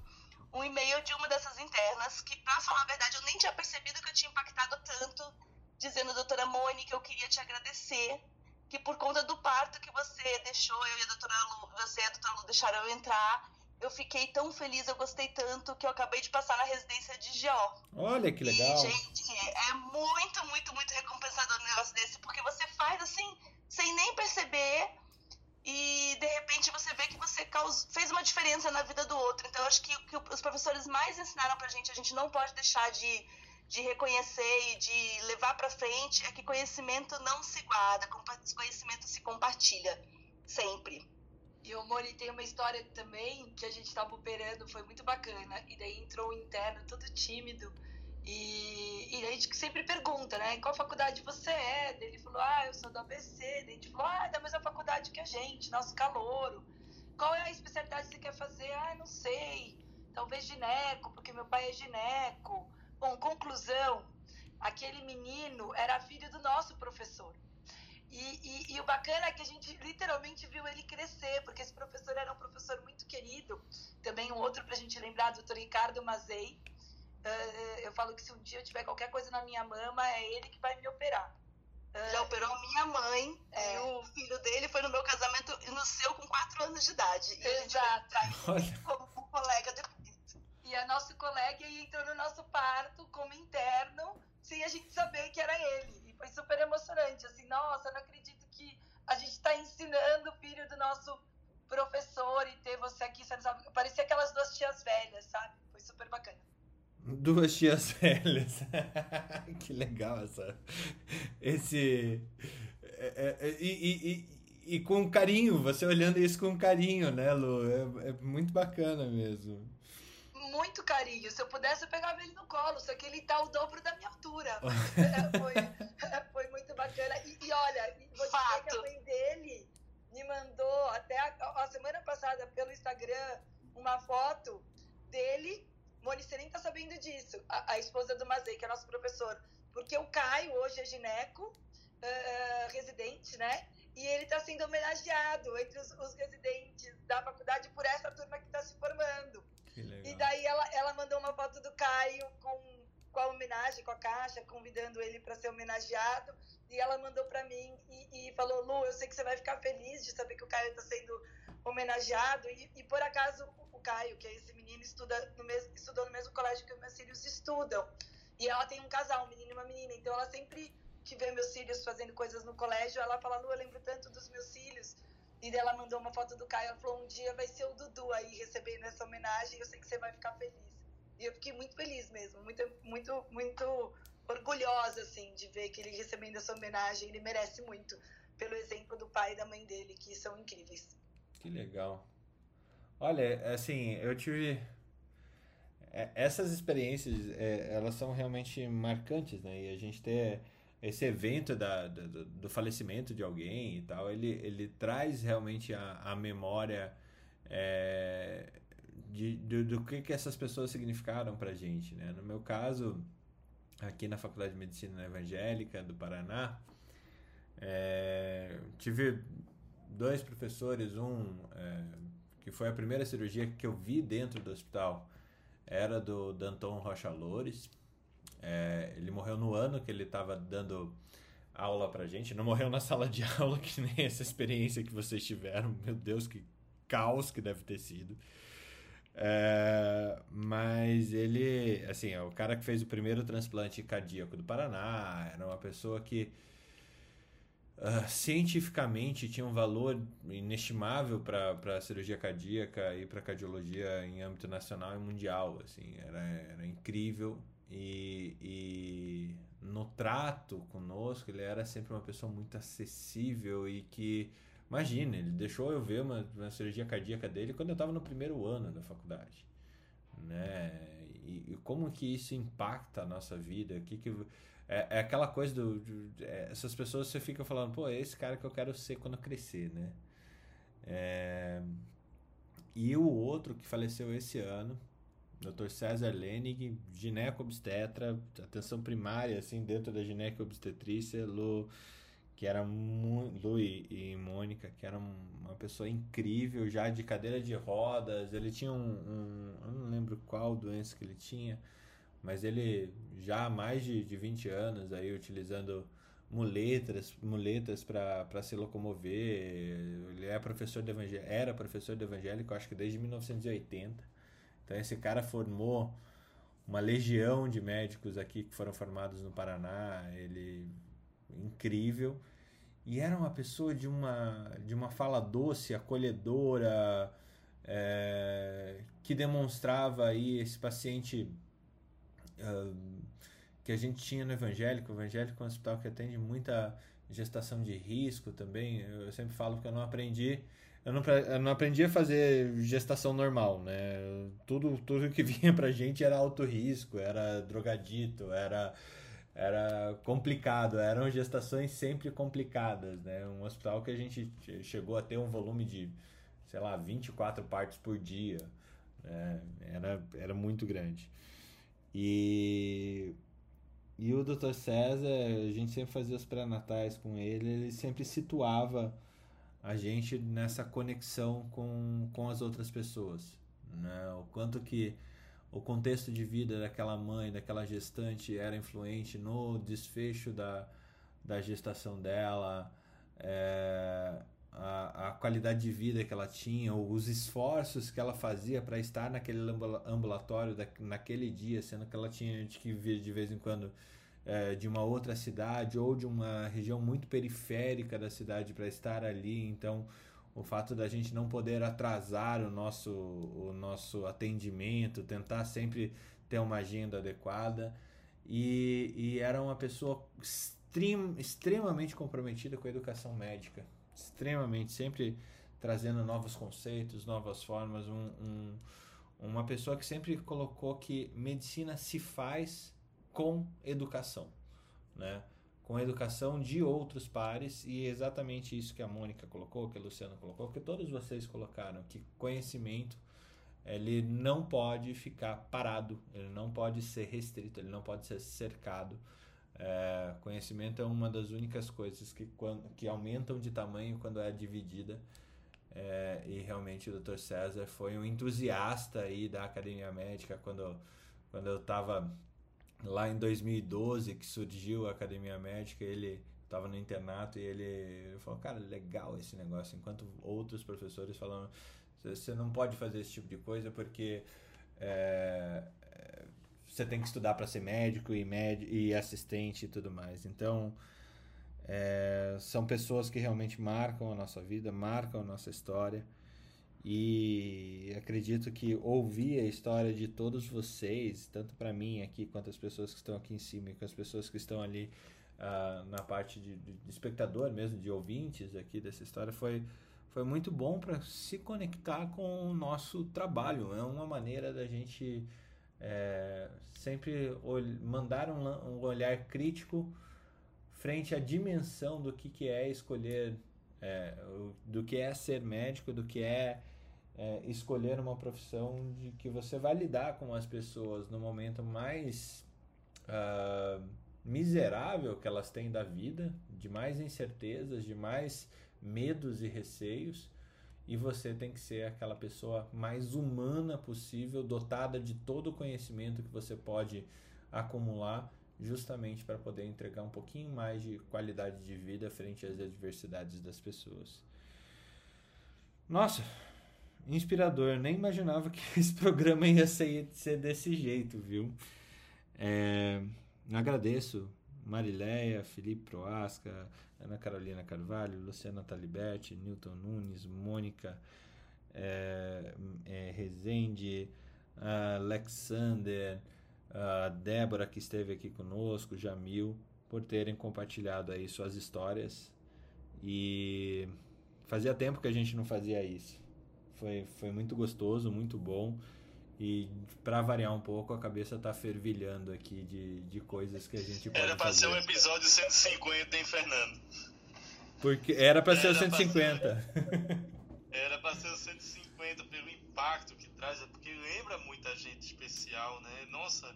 um e-mail de uma dessas internas que, para falar a verdade, eu nem tinha percebido que eu tinha impactado tanto, dizendo, doutora Mônica, eu queria te agradecer que por conta do parto que você deixou, eu e a doutora Lu, você e a doutora Lu deixaram eu entrar, eu fiquei tão feliz, eu gostei tanto, que eu acabei de passar na residência de GO. Olha que legal. E, gente, é muito, muito, muito recompensador um negócio desse, porque você faz assim, sem nem perceber, e de repente você vê que você caus... fez uma diferença na vida do outro. Então, eu acho que o que os professores mais ensinaram pra gente, a gente não pode deixar de de reconhecer e de levar para frente é que conhecimento não se guarda, conhecimento se compartilha sempre. E o Mori tem uma história também que a gente estava operando, foi muito bacana. E daí entrou um interno todo tímido. E, e a gente sempre pergunta, né? Qual faculdade você é? Daí ele falou, ah, eu sou do ABC. Daí a gente falou, ah, é da mesma faculdade que a gente, nosso calouro. Qual é a especialidade que você quer fazer? Ah, não sei. Talvez gineco, porque meu pai é gineco. Bom, conclusão, aquele menino era filho do nosso professor. E, e, e, o bacana é que a gente literalmente viu ele crescer, porque esse professor era um professor muito querido. Também um outro para a gente lembrar, doutor Ricardo Mazei. Uh, eu falo que se um dia eu tiver qualquer coisa na minha mama, é ele que vai me operar. Uh, Já operou minha mãe é. e o filho dele foi no meu casamento e no seu com 4 anos de idade. E Exato. A gente como colega depois. E a nosso colega entrou no nosso parto como interno, sem a gente saber que era ele. E foi super emocionante, assim, nossa, não acredito que a gente está ensinando o filho do nosso professor e ter você aqui, sabe? Parecia aquelas duas tias velhas, sabe? Foi super bacana. Duas tias velhas. que legal essa. Esse. É, é, é, e, e, e, e, com carinho, você olhando isso com carinho, né, Lu? É, é muito bacana mesmo muito carinho. Se eu pudesse, eu pegava ele no colo, só que ele tá o dobro da minha altura. foi, foi muito bacana. E, e olha, vou dizer que a mãe dele me mandou até a, a, semana passada pelo Instagram uma foto dele. Moni, você nem tá sabendo disso. A, a esposa do Mazei, que é nosso professor. Porque o Caio hoje é gineco, uh, residente, né? E ele está sendo homenageado entre os, os residentes da faculdade por essa turma que está se formando. E daí ela, ela mandou uma foto do Caio com, com a homenagem, com a caixa, convidando ele para ser homenageado. E ela mandou para mim e, e, falou: Lu, eu sei que você vai ficar feliz de saber que o Caio está sendo homenageado. E, e, por acaso o Caio, que é esse menino, estuda no mesmo, estudou no mesmo colégio que os meus filhos estudam. E ela tem um casal, um menino e uma menina. Então ela sempre que vê meus filhos fazendo coisas no colégio, ela fala: Lu, eu lembro tanto dos meus filhos e ela mandou uma foto do Caio, ela falou, um dia vai ser o Dudu aí recebendo essa homenagem, eu sei que você vai ficar feliz. E eu fiquei muito feliz mesmo, muito, muito, muito orgulhosa, assim, de ver que ele recebendo essa homenagem, ele merece muito, pelo exemplo do pai e da mãe dele, que são incríveis. Que legal. Olha, assim, eu tive... É, essas experiências, é, elas são realmente marcantes, né? E a gente ter esse evento da, do, do, falecimento de alguém e tal, ele, ele traz realmente a, a memória é, de, do, do que, que essas pessoas significaram pra gente, né? No meu caso, aqui na Faculdade de Medicina Evangélica do Paraná, é, tive dois professores, um é, que foi a primeira cirurgia que eu vi dentro do hospital, era do Danton Rocha Loures, é, ele morreu no ano que ele estava dando aula pra gente. Não morreu na sala de aula, que nem essa experiência que vocês tiveram. Meu Deus, que caos que deve ter sido. É, mas ele, assim, é o cara que fez o primeiro transplante cardíaco do Paraná, era uma pessoa que uh, cientificamente tinha um valor inestimável para a cirurgia cardíaca e para cardiologia em âmbito nacional e mundial, assim, era, era incrível e, e no trato conosco ele era sempre uma pessoa muito acessível e que Imagina, ele deixou eu ver uma, uma cirurgia cardíaca dele quando eu estava no primeiro ano da faculdade. Né? E, e, como que isso impacta a nossa vida? Que que, é, é aquela coisa do. De, é, essas pessoas você fica falando, pô, é esse cara que eu quero ser quando eu crescer, né? É, e o outro que faleceu esse ano, Dr. César Lenig, gineco-obstetra, atenção primária, assim, dentro da gineco-obstetrícia, Lu que era. Lu e, Mônica, que era uma pessoa incrível, já de cadeira de rodas. Ele tinha um, um. eu não lembro qual doença que ele tinha, mas ele já há mais de, de 20 anos aí utilizando muletas muletas para se locomover. Ele é professor de evangel era professor de evangélico, acho que desde 1980. Então esse cara formou uma legião de médicos aqui que foram formados no Paraná. Ele incrível. E era uma pessoa de uma, de uma fala doce, acolhedora, é, que demonstrava aí esse paciente uh, que a gente tinha no evangélico. O evangélico é um hospital que atende muita gestação de risco também. Eu sempre falo que eu não aprendi. Eu não, eu não aprendi a fazer gestação normal, né? Tudo, tudo que vinha pra gente era alto risco, era drogadito, era era complicado, eram gestações sempre complicadas, né? Um hospital que a gente chegou a ter um volume de, sei lá, 24 partes por dia, né? era, era muito grande. E, e o Dr. César, a gente sempre fazia os pré-natais com ele, ele sempre situava a gente nessa conexão com, com as outras pessoas, né? O quanto que o contexto de vida daquela mãe, daquela gestante era influente no desfecho da, da gestação dela, é, a, a qualidade de vida que ela tinha, os esforços que ela fazia para estar naquele ambulatório da, naquele dia, sendo que ela tinha que vir de vez em quando é, de uma outra cidade ou de uma região muito periférica da cidade para estar ali, então o fato da gente não poder atrasar o nosso, o nosso atendimento, tentar sempre ter uma agenda adequada. E, e era uma pessoa extrem, extremamente comprometida com a educação médica, extremamente, sempre trazendo novos conceitos, novas formas. Um, um, uma pessoa que sempre colocou que medicina se faz com educação, né? com educação de outros pares e é exatamente isso que a Mônica colocou, que a Luciana colocou, que todos vocês colocaram, que conhecimento ele não pode ficar parado, ele não pode ser restrito, ele não pode ser cercado. É, conhecimento é uma das únicas coisas que, que aumentam de tamanho quando é dividida. É, e realmente o Dr. César foi um entusiasta aí da academia médica quando, quando eu estava lá em 2012 que surgiu a academia médica, ele estava no internato e ele falou, cara, legal esse negócio. Enquanto outros professores falando, você não pode fazer esse tipo de coisa porque é você tem que estudar para ser médico e, med e assistente e tudo mais. Então, é, são pessoas que realmente marcam a nossa vida, marcam a nossa história. E acredito que ouvir a história de todos vocês, tanto para mim aqui, quanto as pessoas que estão aqui em cima e com as pessoas que estão ali uh, na parte de, de, espectador mesmo, de ouvintes aqui dessa história, foi, foi muito bom para se conectar com o nosso trabalho. É uma maneira da gente é, sempre mandar um, um, olhar crítico frente à dimensão do que, que é escolher, é, do que é ser médico, do que é é, escolher uma profissão de que você vai lidar com as pessoas no momento mais uh, miserável que elas têm da vida, de mais incertezas, de mais medos e receios, e você tem que ser aquela pessoa mais humana possível, dotada de todo o conhecimento que você pode acumular justamente para poder entregar um pouquinho mais de qualidade de vida frente às adversidades das pessoas. Nossa, inspirador. Nem imaginava que esse programa ia ser, ser desse jeito, viu? É, agradeço Marileia, Felipe Proasca, Ana Carolina Carvalho, Luciana Taliberti, Newton Nunes, Mônica é, é, Rezende, Alexander, Débora que esteve aqui conosco, Jamil, por terem compartilhado aí suas histórias. E fazia tempo que a gente não fazia isso. Foi, foi muito gostoso, muito bom. E para variar um pouco, a cabeça tá fervilhando aqui de, de coisas que a gente pode Era pra fazer. ser um episódio 150, hein, Fernando? Porque era para ser o Era pra 150. Era pra ser o 150 pelo impacto que traz, porque lembra muita gente especial, né? Nossa,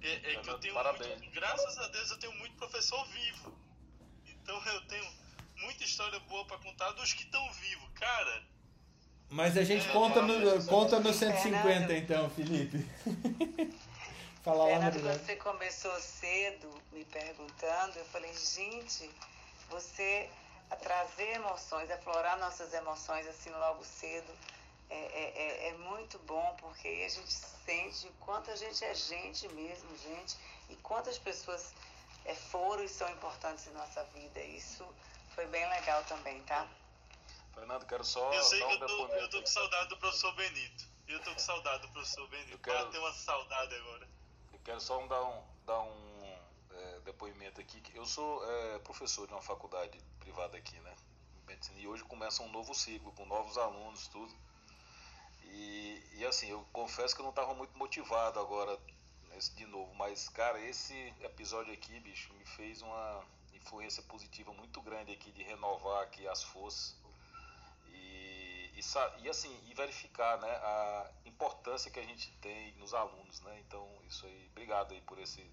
é, é que eu tenho Parabéns. muito, graças a Deus eu tenho muito professor vivo. Então eu tenho muita história boa pra contar dos que estão vivos, cara. Mas a gente conta no, conta no 150 Fernando. então, Felipe. Fala lá, Fernando, Marilé. você começou cedo me perguntando, eu falei, gente, você a trazer emoções, aflorar nossas emoções assim logo cedo é, é, é- é muito bom, porque aí a gente sente o quanto a gente é gente mesmo, gente, e quantas pessoas é, foram e são importantes em nossa vida. Isso foi bem legal também, tá? Fernando, quero só Eu sei que um eu tô, eu tô com saudade do professor Benito. Eu tô com saudade do professor Benito. Eu quero- Bateu uma saudade agora. Eu quero só dar um, dar um é, depoimento aqui. Eu sou é, professor de uma faculdade privada aqui, né? E hoje começa um novo ciclo, com novos alunos, tudo. E, e assim, eu confesso que eu não estava muito motivado agora nesse de novo. Mas, cara, esse episódio aqui, bicho, me fez uma influência positiva muito grande aqui de renovar aqui as forças. E, e, assim, e verificar né, a importância que a gente tem nos alunos, né? Então, isso aí, obrigado aí por esse.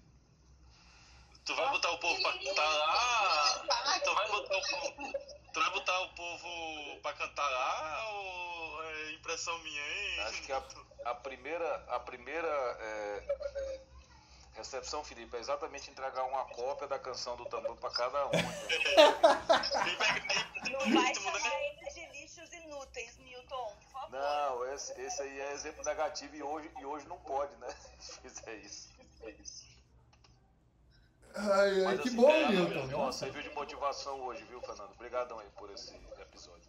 Tu vai botar o povo pra cantar lá? Tu vai botar o povo, tu vai botar o povo pra cantar lá ou é impressão minha, hein? Acho que a, a primeira, a primeira é, é, recepção, Felipe, é exatamente entregar uma cópia da canção do tambor para cada um. entendeu? Não vai né? chamar inúteis, Newton, por favor. Não, esse, esse aí é exemplo negativo e hoje, e hoje não pode, né? Fizer isso. É isso. Ai, ai, Mas, que assim, bom, é, Newton. Nossa. serviu de motivação hoje, viu, Fernando? Obrigadão aí por esse episódio.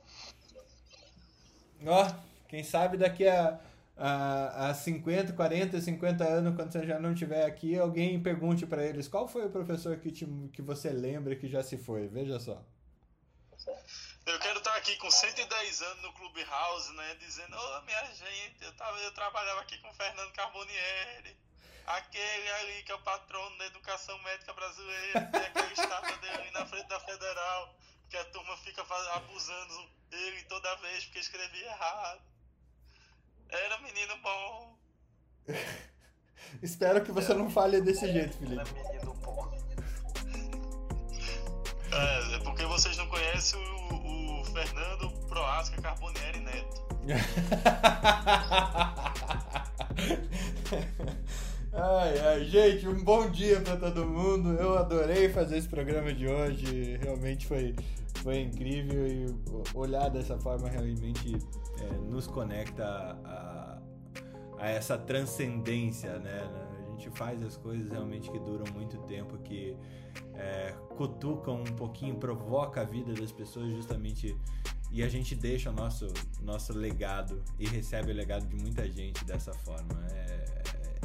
Ó, quem sabe daqui a, a, a 50, 40, 50 anos, quando você já não estiver aqui, alguém pergunte pra eles qual foi o professor que, te, que você lembra que já se foi. Veja só. Eu quero aqui com 110 anos no Clubhouse, né? Dizendo, ô minha gente, eu, tava, eu trabalhava aqui com o Fernando Carbonieri, aquele ali que é o patrono da educação médica brasileira, tem aquele estátua dele ali na frente da federal, que a turma fica abusando dele toda vez porque escrevia errado. Era menino bom. Espero que você não fale desse jeito, Felipe. menino, pô. É, é porque vocês não conhecem o, o Fernando Proasca Carbonieri Neto. Ai, ai, gente, um bom dia pra todo mundo. Eu adorei fazer esse programa de hoje. Realmente foi, foi incrível e olhar dessa forma realmente é, nos conecta a, a essa transcendência, né? A gente faz as coisas realmente que duram muito tempo, que é, cutucam um pouquinho, provoca a vida das pessoas justamente e a gente deixa o nosso, nosso legado e recebe o legado de muita gente dessa forma. É,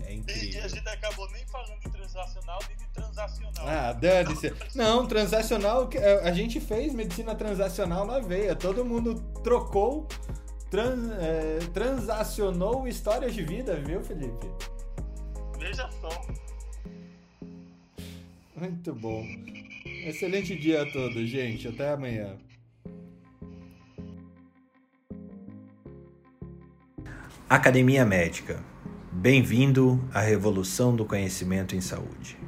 é E, e incrível. a gente acabou nem falando de transacional nem de transacional. Ah, dane-se. Não, transacional, a gente fez medicina transacional na veia. Todo mundo trocou, trans, é, transacionou histórias de vida, viu, Felipe? Veja só. Muito bom. Excelente dia a todos, gente. Até amanhã. Academia Médica. Bem-vindo à revolução do conhecimento em saúde.